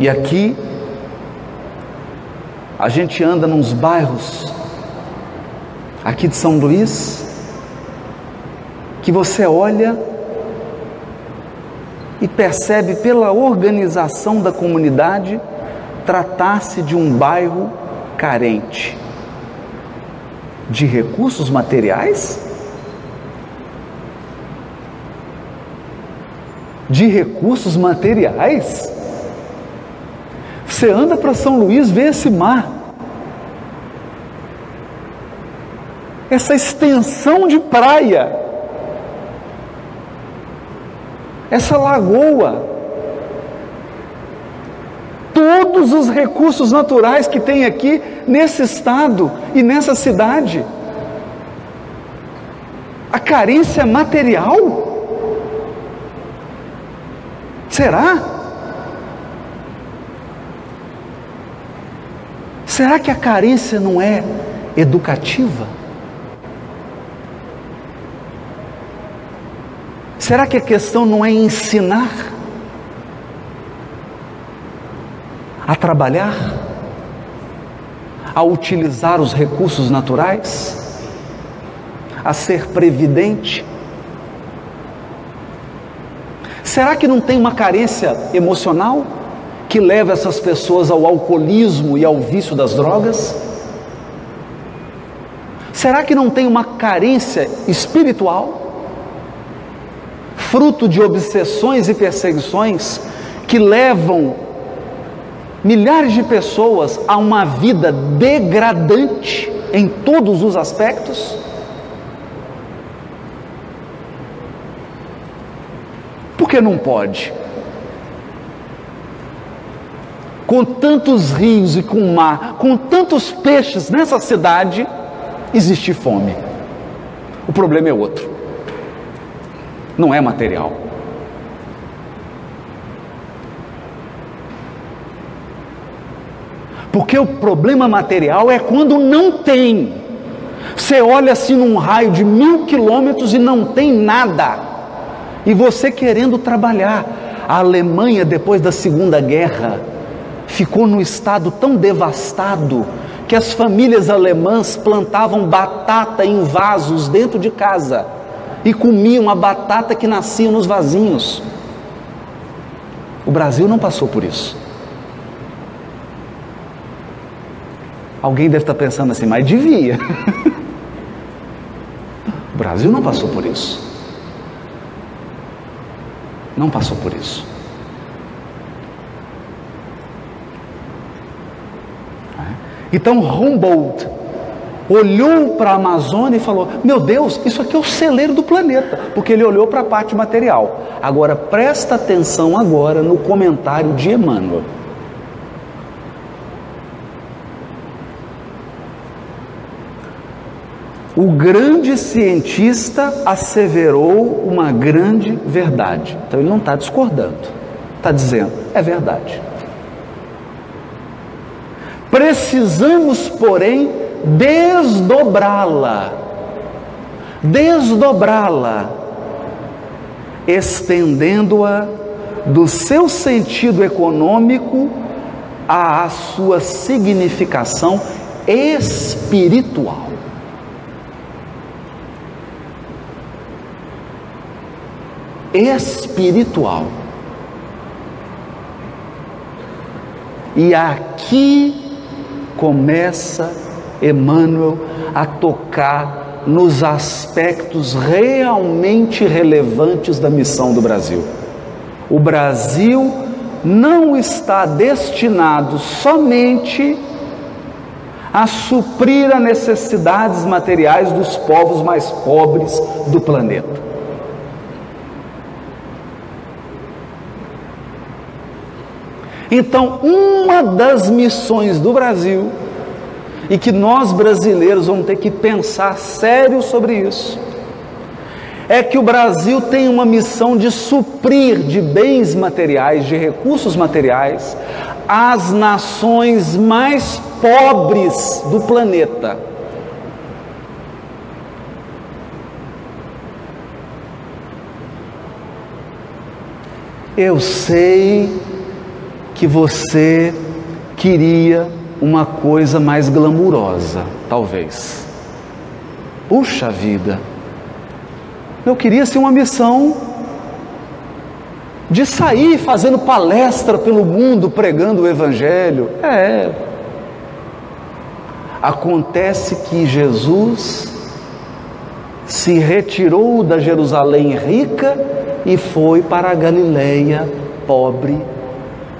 E aqui a gente anda nos bairros aqui de São Luís que você olha e percebe pela organização da comunidade tratar-se de um bairro carente de recursos materiais, de recursos materiais. Você anda para São Luís, vê esse mar. Essa extensão de praia. Essa lagoa. Todos os recursos naturais que tem aqui nesse estado e nessa cidade. A carência material? Será? Será que a carência não é educativa? Será que a questão não é ensinar a trabalhar, a utilizar os recursos naturais, a ser previdente? Será que não tem uma carência emocional? Que leva essas pessoas ao alcoolismo e ao vício das drogas? Será que não tem uma carência espiritual, fruto de obsessões e perseguições que levam milhares de pessoas a uma vida degradante em todos os aspectos? Por que não pode? Com tantos rios e com mar, com tantos peixes nessa cidade, existe fome. O problema é outro. Não é material. Porque o problema material é quando não tem. Você olha assim num raio de mil quilômetros e não tem nada. E você querendo trabalhar. A Alemanha, depois da Segunda Guerra, ficou num estado tão devastado que as famílias alemãs plantavam batata em vasos dentro de casa e comiam a batata que nascia nos vasinhos. O Brasil não passou por isso. Alguém deve estar pensando assim, mas devia. [LAUGHS] o Brasil não passou por isso. Não passou por isso. Então Humboldt olhou para a Amazônia e falou: Meu Deus, isso aqui é o celeiro do planeta, porque ele olhou para a parte material. Agora presta atenção agora no comentário de Emmanuel. O grande cientista asseverou uma grande verdade. Então ele não está discordando, está dizendo, é verdade. Precisamos, porém, desdobrá-la, desdobrá-la, estendendo-a do seu sentido econômico à sua significação espiritual. espiritual. E aqui começa Emmanuel a tocar nos aspectos realmente relevantes da missão do Brasil. O Brasil não está destinado somente a suprir as necessidades materiais dos povos mais pobres do planeta. Então, uma das missões do Brasil, e que nós brasileiros vamos ter que pensar sério sobre isso, é que o Brasil tem uma missão de suprir de bens materiais, de recursos materiais, as nações mais pobres do planeta. Eu sei que você queria uma coisa mais glamurosa, talvez. Puxa vida, eu queria ser uma missão de sair fazendo palestra pelo mundo pregando o Evangelho. É. Acontece que Jesus se retirou da Jerusalém rica e foi para a Galileia pobre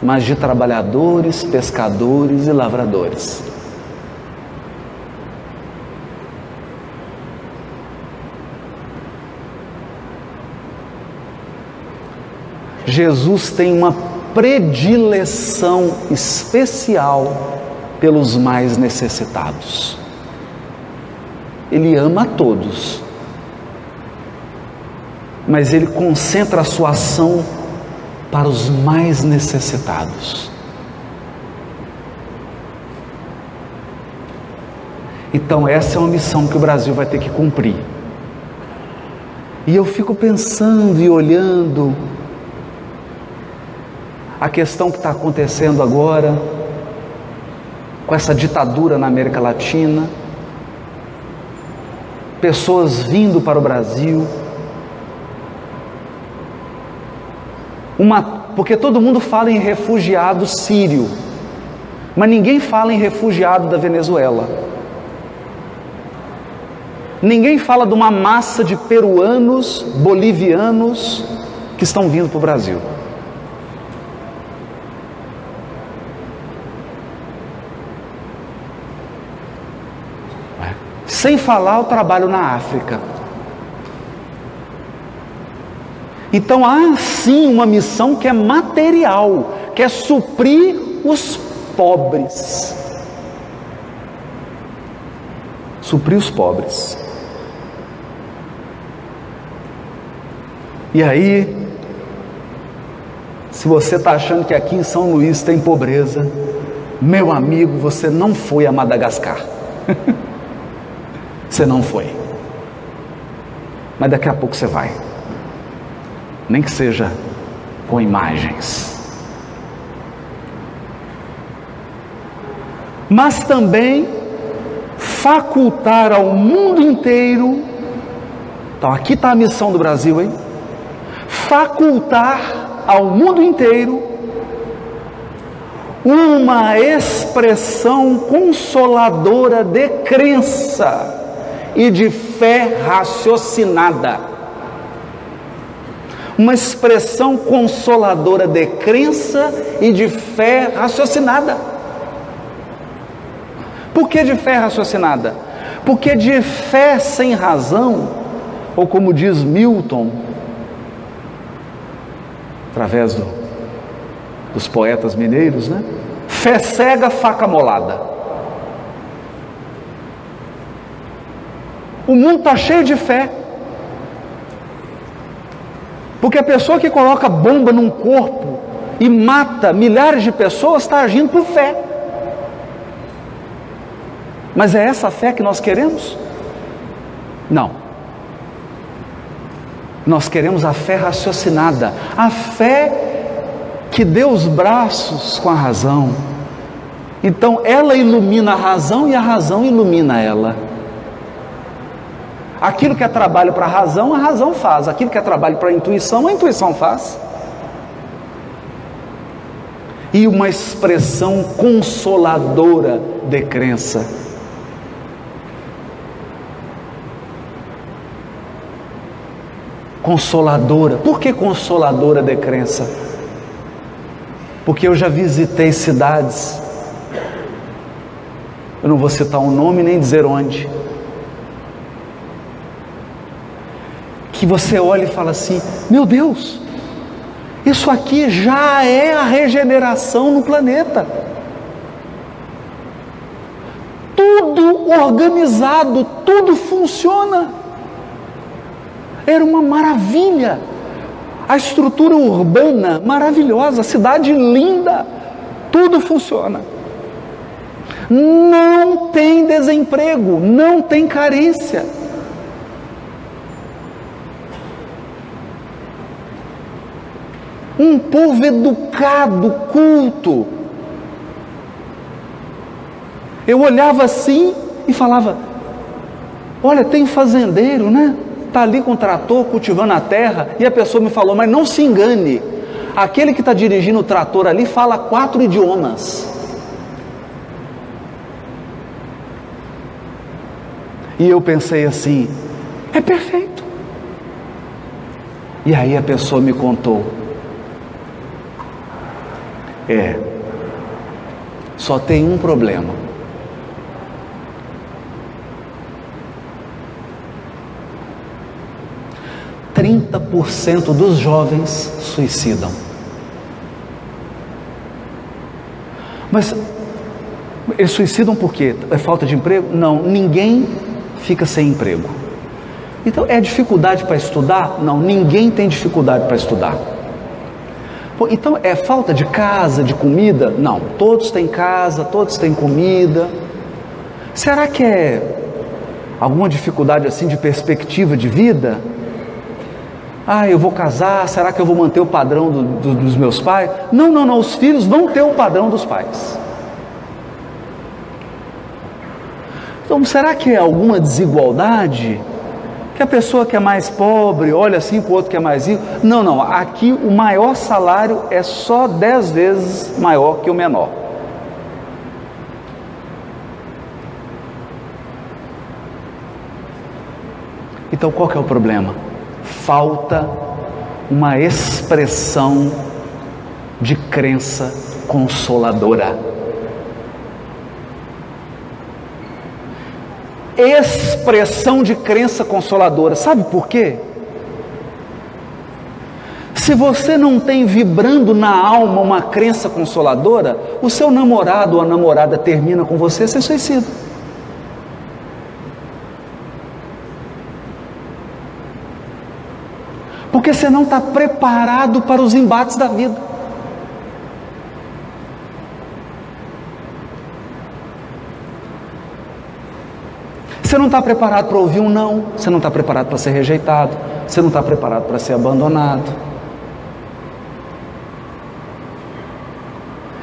mas de trabalhadores, pescadores e lavradores. Jesus tem uma predileção especial pelos mais necessitados. Ele ama a todos, mas ele concentra a sua ação para os mais necessitados. Então, essa é uma missão que o Brasil vai ter que cumprir. E eu fico pensando e olhando a questão que está acontecendo agora, com essa ditadura na América Latina, pessoas vindo para o Brasil, uma, porque todo mundo fala em refugiado sírio, mas ninguém fala em refugiado da Venezuela. Ninguém fala de uma massa de peruanos, bolivianos que estão vindo para o Brasil. Sem falar o trabalho na África. Então há sim uma missão que é material, que é suprir os pobres. Suprir os pobres. E aí, se você está achando que aqui em São Luís tem pobreza, meu amigo, você não foi a Madagascar. [LAUGHS] você não foi. Mas daqui a pouco você vai. Nem que seja com imagens. Mas também facultar ao mundo inteiro. Então aqui está a missão do Brasil, hein? Facultar ao mundo inteiro uma expressão consoladora de crença e de fé raciocinada. Uma expressão consoladora de crença e de fé raciocinada. Por que de fé raciocinada? Porque de fé sem razão, ou como diz Milton, através do, dos poetas mineiros, né? Fé cega, faca molada. O mundo está cheio de fé. Porque a pessoa que coloca bomba num corpo e mata milhares de pessoas está agindo por fé. Mas é essa fé que nós queremos? Não. Nós queremos a fé raciocinada, a fé que dê os braços com a razão. Então ela ilumina a razão e a razão ilumina ela. Aquilo que é trabalho para a razão, a razão faz. Aquilo que é trabalho para a intuição, a intuição faz. E uma expressão consoladora de crença consoladora. Por que consoladora de crença? Porque eu já visitei cidades, eu não vou citar um nome nem dizer onde, que você olha e fala assim: meu Deus, isso aqui já é a regeneração no planeta. Tudo organizado, tudo funciona. Era uma maravilha. A estrutura urbana maravilhosa, cidade linda, tudo funciona. Não tem desemprego, não tem carência. Um povo educado, culto. Eu olhava assim e falava: Olha, tem fazendeiro, né? está ali com o trator cultivando a terra, e a pessoa me falou, mas não se engane, aquele que está dirigindo o trator ali fala quatro idiomas. E eu pensei assim, é perfeito. E aí a pessoa me contou, é, só tem um problema. 30% dos jovens suicidam. Mas eles suicidam por quê? É falta de emprego? Não, ninguém fica sem emprego. Então é dificuldade para estudar? Não, ninguém tem dificuldade para estudar. Então é falta de casa, de comida? Não, todos têm casa, todos têm comida. Será que é alguma dificuldade assim de perspectiva de vida? Ah, eu vou casar, será que eu vou manter o padrão do, do, dos meus pais? Não, não, não, os filhos vão ter o padrão dos pais. Então, será que é alguma desigualdade? Que a pessoa que é mais pobre olha assim para o outro que é mais rico? Não, não, aqui o maior salário é só dez vezes maior que o menor. Então qual que é o problema? falta uma expressão de crença consoladora. Expressão de crença consoladora. Sabe por quê? Se você não tem vibrando na alma uma crença consoladora, o seu namorado ou a namorada termina com você, você suicida. Porque você não está preparado para os embates da vida. Você não está preparado para ouvir um não, você não está preparado para ser rejeitado, você não está preparado para ser abandonado.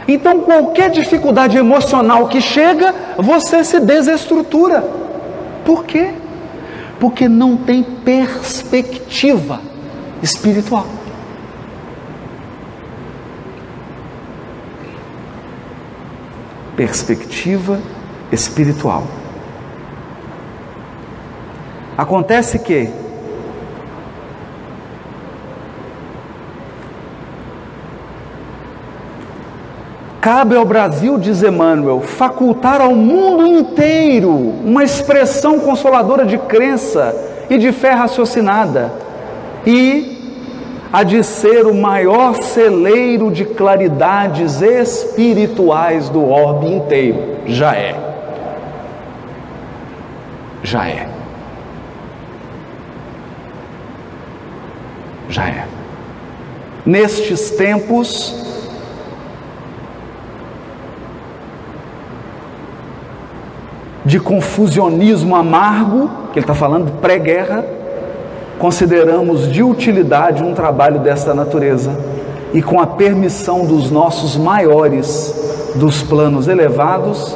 Então, qualquer dificuldade emocional que chega, você se desestrutura. Por quê? Porque não tem perspectiva espiritual. Perspectiva espiritual. Acontece que cabe ao Brasil, diz Emmanuel, facultar ao mundo inteiro uma expressão consoladora de crença e de fé raciocinada, e a de ser o maior celeiro de claridades espirituais do orbe inteiro. Já é. Já é. Já é. Nestes tempos, de confusionismo amargo, que ele está falando pré-guerra, consideramos de utilidade um trabalho desta natureza e com a permissão dos nossos maiores dos planos elevados,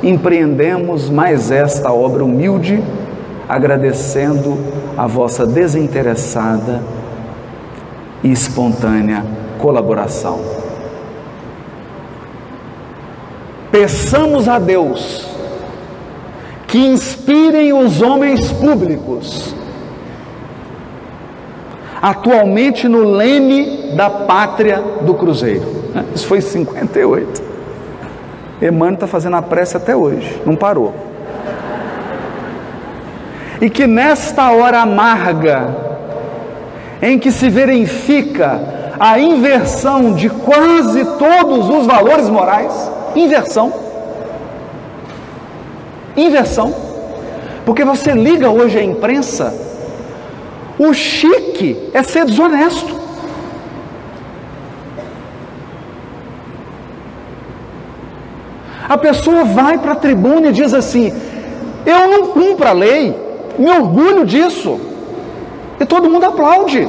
empreendemos mais esta obra humilde, agradecendo a vossa desinteressada e espontânea colaboração. Peçamos a Deus que inspirem os homens públicos, atualmente no leme da pátria do Cruzeiro. [LAUGHS] Isso foi em 58. Emmanuel está fazendo a prece até hoje, não parou. E que nesta hora amarga em que se verifica a inversão de quase todos os valores morais. Inversão. Inversão. Porque você liga hoje a imprensa, o chique é ser desonesto. A pessoa vai para a tribuna e diz assim: Eu não cumpro a lei, me orgulho disso. E todo mundo aplaude.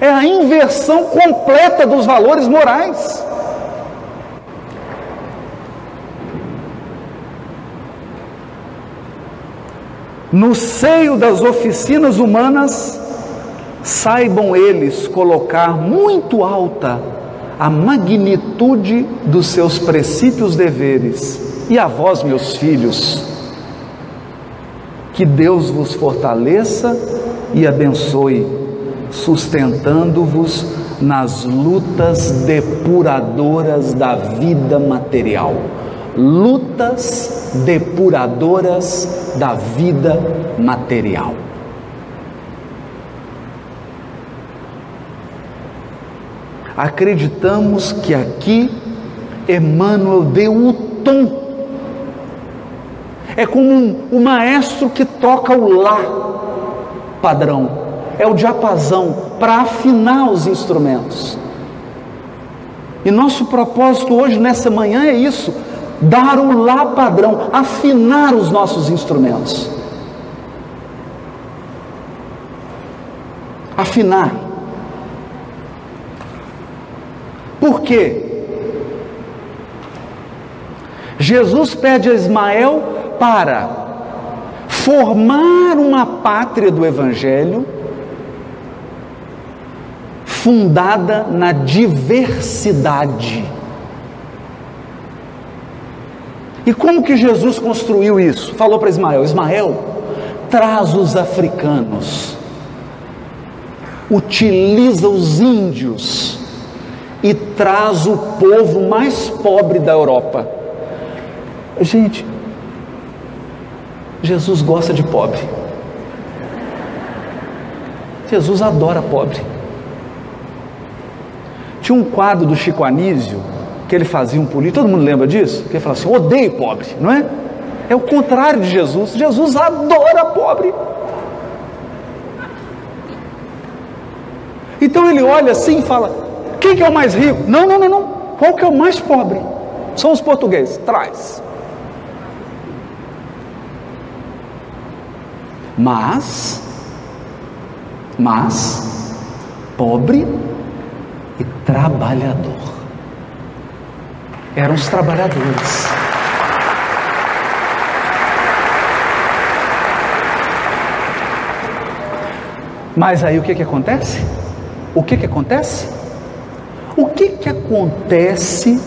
É a inversão completa dos valores morais. No seio das oficinas humanas, saibam eles colocar muito alta a magnitude dos seus princípios deveres. E a vós, meus filhos, que Deus vos fortaleça e abençoe, sustentando-vos nas lutas depuradoras da vida material. Lutas depuradoras da vida material. Acreditamos que aqui Emmanuel deu o tom é como um, o maestro que toca o lá padrão, é o diapasão para afinar os instrumentos. E nosso propósito hoje, nessa manhã, é isso: dar o lá padrão, afinar os nossos instrumentos. Afinar. Por quê? Jesus pede a Ismael para formar uma pátria do Evangelho fundada na diversidade. E como que Jesus construiu isso? Falou para Ismael: Ismael, traz os africanos, utiliza os índios e traz o povo mais pobre da Europa. Gente, Jesus gosta de pobre. Jesus adora pobre. Tinha um quadro do Chico Anísio que ele fazia um político, todo mundo lembra disso? Que ele falava assim: odeio pobre, não é? É o contrário de Jesus. Jesus adora pobre. Então ele olha assim e fala: quem que é o mais rico? Não, não, não, não. Qual que é o mais pobre? São os portugueses. Traz. Mas, mas, pobre e trabalhador. Eram os trabalhadores. Mas aí o que que acontece? O que que acontece? O que que acontece?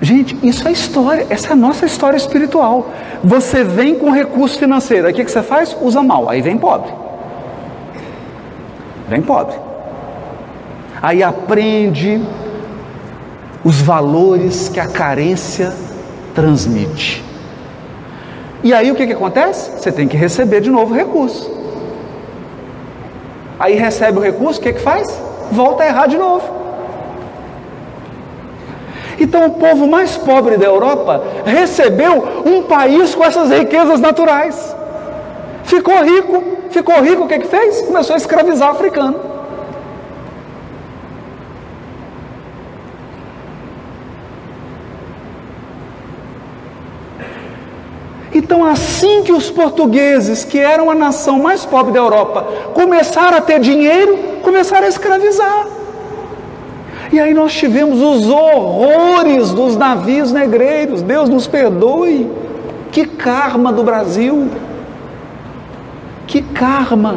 Gente, isso é história, essa é a nossa história espiritual. Você vem com recurso financeiro, aí o que, você faz? Usa mal, aí vem pobre. Vem pobre. Aí aprende os valores que a carência transmite. E aí o que, que acontece? Você tem que receber de novo recurso. Aí recebe o recurso, o que, que faz? Volta a errar de novo. Então, o povo mais pobre da Europa recebeu um país com essas riquezas naturais. Ficou rico, ficou rico, o que, que fez? Começou a escravizar africano. Então, assim que os portugueses, que eram a nação mais pobre da Europa, começaram a ter dinheiro, começaram a escravizar. E aí nós tivemos os horrores dos navios negreiros. Deus nos perdoe. Que karma do Brasil. Que karma.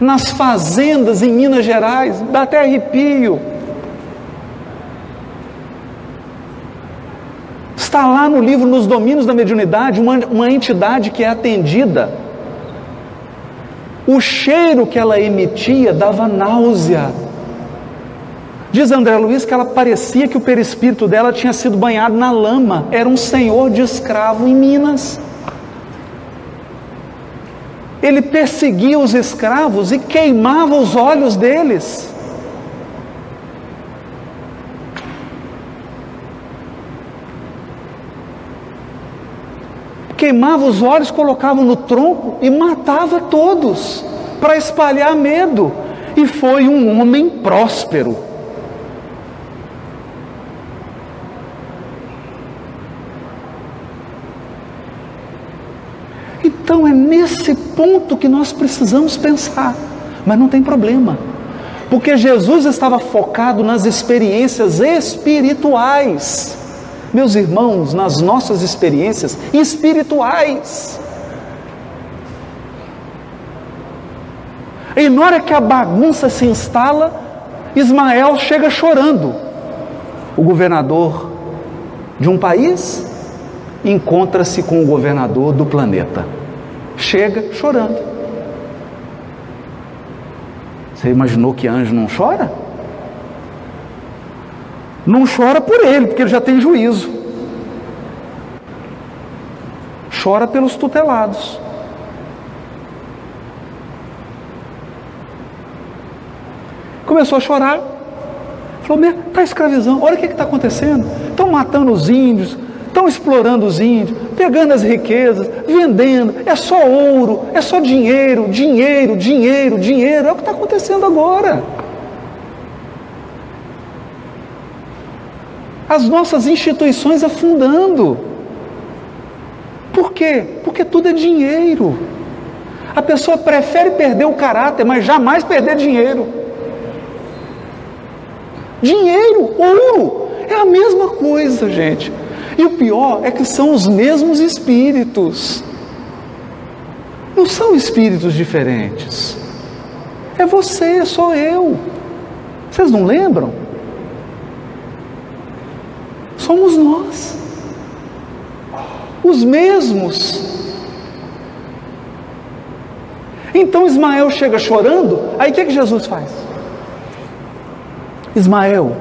Nas fazendas em Minas Gerais, dá até arrepio. Está lá no livro Nos Domínios da Mediunidade, uma, uma entidade que é atendida o cheiro que ela emitia dava náusea. Diz André Luiz que ela parecia que o perispírito dela tinha sido banhado na lama. Era um senhor de escravo em Minas. Ele perseguia os escravos e queimava os olhos deles. Queimava os olhos, colocava no tronco e matava todos para espalhar medo. E foi um homem próspero. Então é nesse ponto que nós precisamos pensar, mas não tem problema, porque Jesus estava focado nas experiências espirituais meus irmãos, nas nossas experiências espirituais. E na hora que a bagunça se instala, Ismael chega chorando. O governador de um país encontra-se com o governador do planeta. Chega chorando. Você imaginou que anjo não chora? Não chora por ele, porque ele já tem juízo. Chora pelos tutelados. Começou a chorar. Falou: está escravizando, olha o que está acontecendo. Estão matando os índios, estão explorando os índios, pegando as riquezas, vendendo. É só ouro, é só dinheiro, dinheiro, dinheiro, dinheiro. É o que está acontecendo agora. As nossas instituições afundando. Por quê? Porque tudo é dinheiro. A pessoa prefere perder o caráter, mas jamais perder dinheiro. Dinheiro, ouro, é a mesma coisa, gente. E o pior é que são os mesmos espíritos. Não são espíritos diferentes. É você, sou eu. Vocês não lembram? Somos nós, os mesmos. Então Ismael chega chorando, aí o que, é que Jesus faz? Ismael,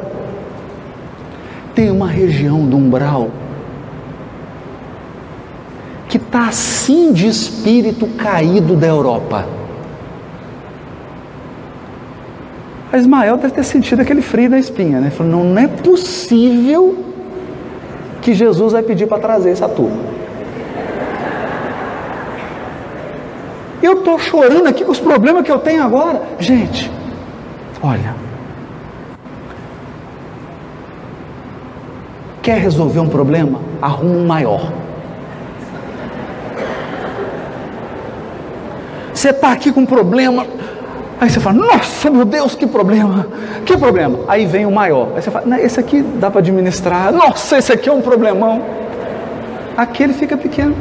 tem uma região do umbral que está assim de espírito caído da Europa? A Ismael deve ter sentido aquele frio na espinha, né? Falou, não, não é possível que Jesus vai pedir para trazer essa turma. Eu estou chorando aqui com os problemas que eu tenho agora. Gente, olha. Quer resolver um problema? Arruma um maior. Você está aqui com um problema. Aí você fala, nossa meu Deus, que problema, que problema. Aí vem o maior. Aí você fala, esse aqui dá para administrar. Nossa, esse aqui é um problemão. Aquele fica pequeno.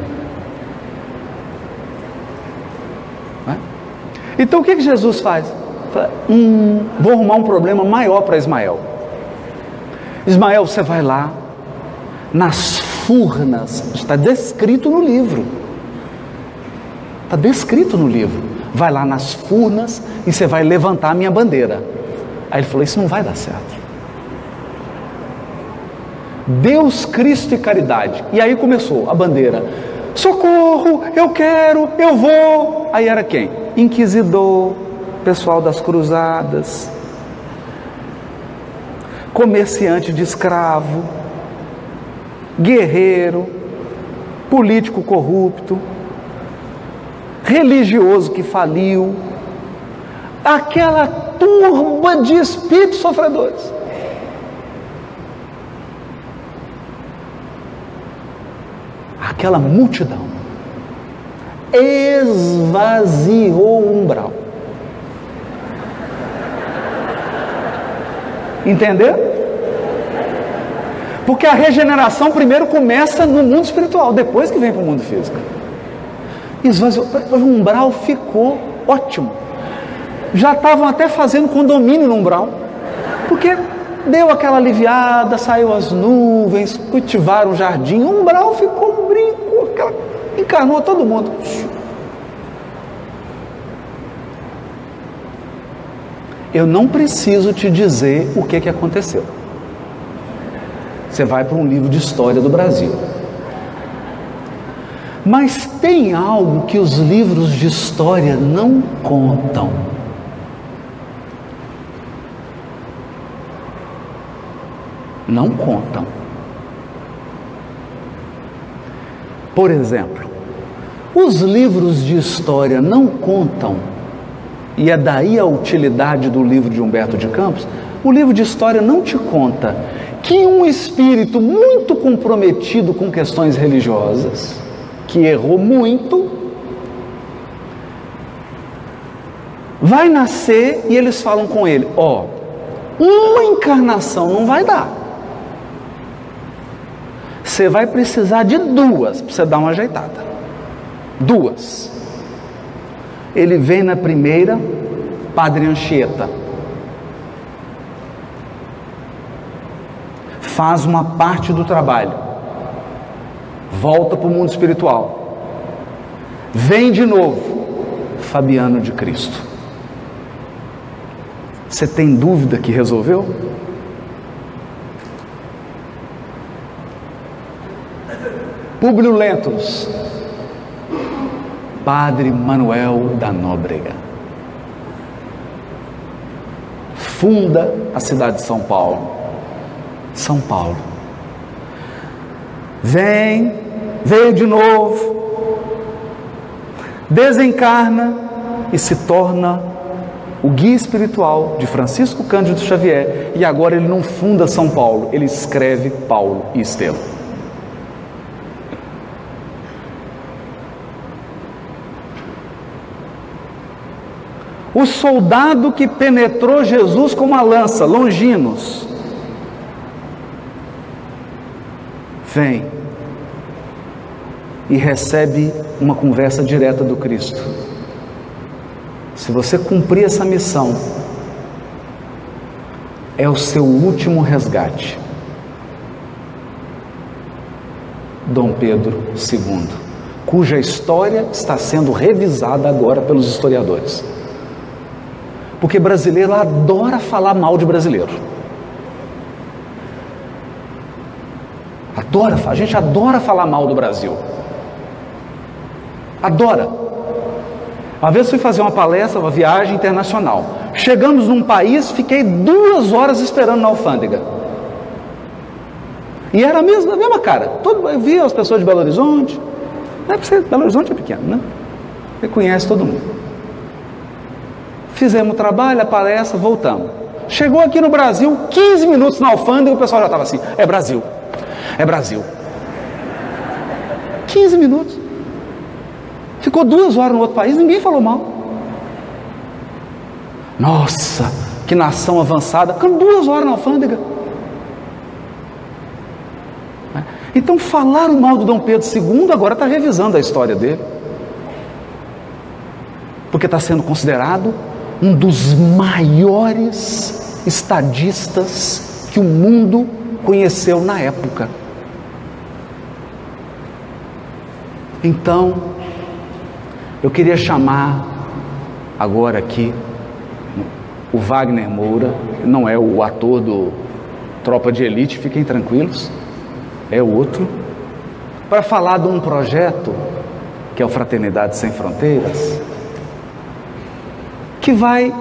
Então o que, que Jesus faz? Fala, hum, vou arrumar um problema maior para Ismael. Ismael, você vai lá, nas furnas, está descrito no livro. Está descrito no livro. Vai lá nas furnas e você vai levantar a minha bandeira. Aí ele falou: Isso não vai dar certo. Deus, Cristo e caridade. E aí começou a bandeira. Socorro, eu quero, eu vou. Aí era quem? inquisidor, pessoal das cruzadas, comerciante de escravo, guerreiro, político corrupto, religioso que faliu, aquela turba de espíritos sofredores. Aquela multidão esvaziou o umbral. Entendeu? Porque a regeneração primeiro começa no mundo espiritual, depois que vem para o mundo físico. Esvaziou, o umbral ficou ótimo. Já estavam até fazendo condomínio no umbral, porque deu aquela aliviada, saiu as nuvens, cultivaram o jardim, o umbral ficou um brinco, aquela encarnou todo mundo. Eu não preciso te dizer o que, que aconteceu. Você vai para um livro de história do Brasil. Mas tem algo que os livros de história não contam. Não contam. Por exemplo, os livros de história não contam, e é daí a utilidade do livro de Humberto de Campos. O livro de história não te conta que um espírito muito comprometido com questões religiosas, que errou muito, vai nascer e eles falam com ele: Ó, oh, uma encarnação não vai dar. Você vai precisar de duas para você dar uma ajeitada. Duas. Ele vem na primeira, Padre Anchieta. Faz uma parte do trabalho. Volta para o mundo espiritual. Vem de novo, Fabiano de Cristo. Você tem dúvida que resolveu? Públio Lentulus, Padre Manuel da Nóbrega. Funda a cidade de São Paulo. São Paulo. Vem, veio de novo, desencarna e se torna o guia espiritual de Francisco Cândido Xavier. E agora ele não funda São Paulo, ele escreve Paulo e Estevão. O soldado que penetrou Jesus com uma lança, Longinos, vem e recebe uma conversa direta do Cristo. Se você cumprir essa missão, é o seu último resgate. Dom Pedro II, cuja história está sendo revisada agora pelos historiadores. Porque brasileiro adora falar mal de brasileiro. Adora, a gente adora falar mal do Brasil. Adora. Uma vez fui fazer uma palestra, uma viagem internacional. Chegamos num país, fiquei duas horas esperando na alfândega. E era a mesma, a mesma cara. Todo, eu via as pessoas de Belo Horizonte. Não é você, Belo Horizonte é pequeno, né? Você conhece todo mundo. Fizemos o trabalho, a palestra, voltamos. Chegou aqui no Brasil, 15 minutos na alfândega, o pessoal já estava assim: é Brasil, é Brasil. 15 minutos. Ficou duas horas no outro país, ninguém falou mal. Nossa, que nação avançada. Ficando duas horas na alfândega. Então, falar o mal do Dom Pedro II agora está revisando a história dele. Porque está sendo considerado um dos maiores estadistas que o mundo conheceu na época. Então, eu queria chamar agora aqui o Wagner Moura, não é o ator do Tropa de Elite, fiquem tranquilos, é outro, para falar de um projeto que é o Fraternidade Sem Fronteiras, que vai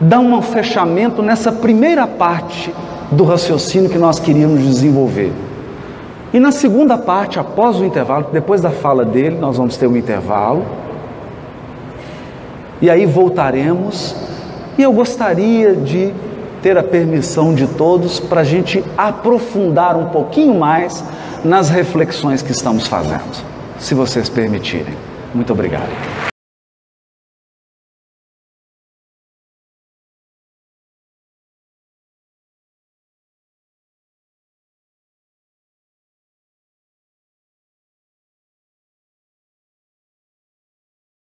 dar um fechamento nessa primeira parte do raciocínio que nós queríamos desenvolver. E na segunda parte, após o intervalo, depois da fala dele, nós vamos ter um intervalo. E aí voltaremos. E eu gostaria de ter a permissão de todos para a gente aprofundar um pouquinho mais nas reflexões que estamos fazendo, se vocês permitirem. Muito obrigado.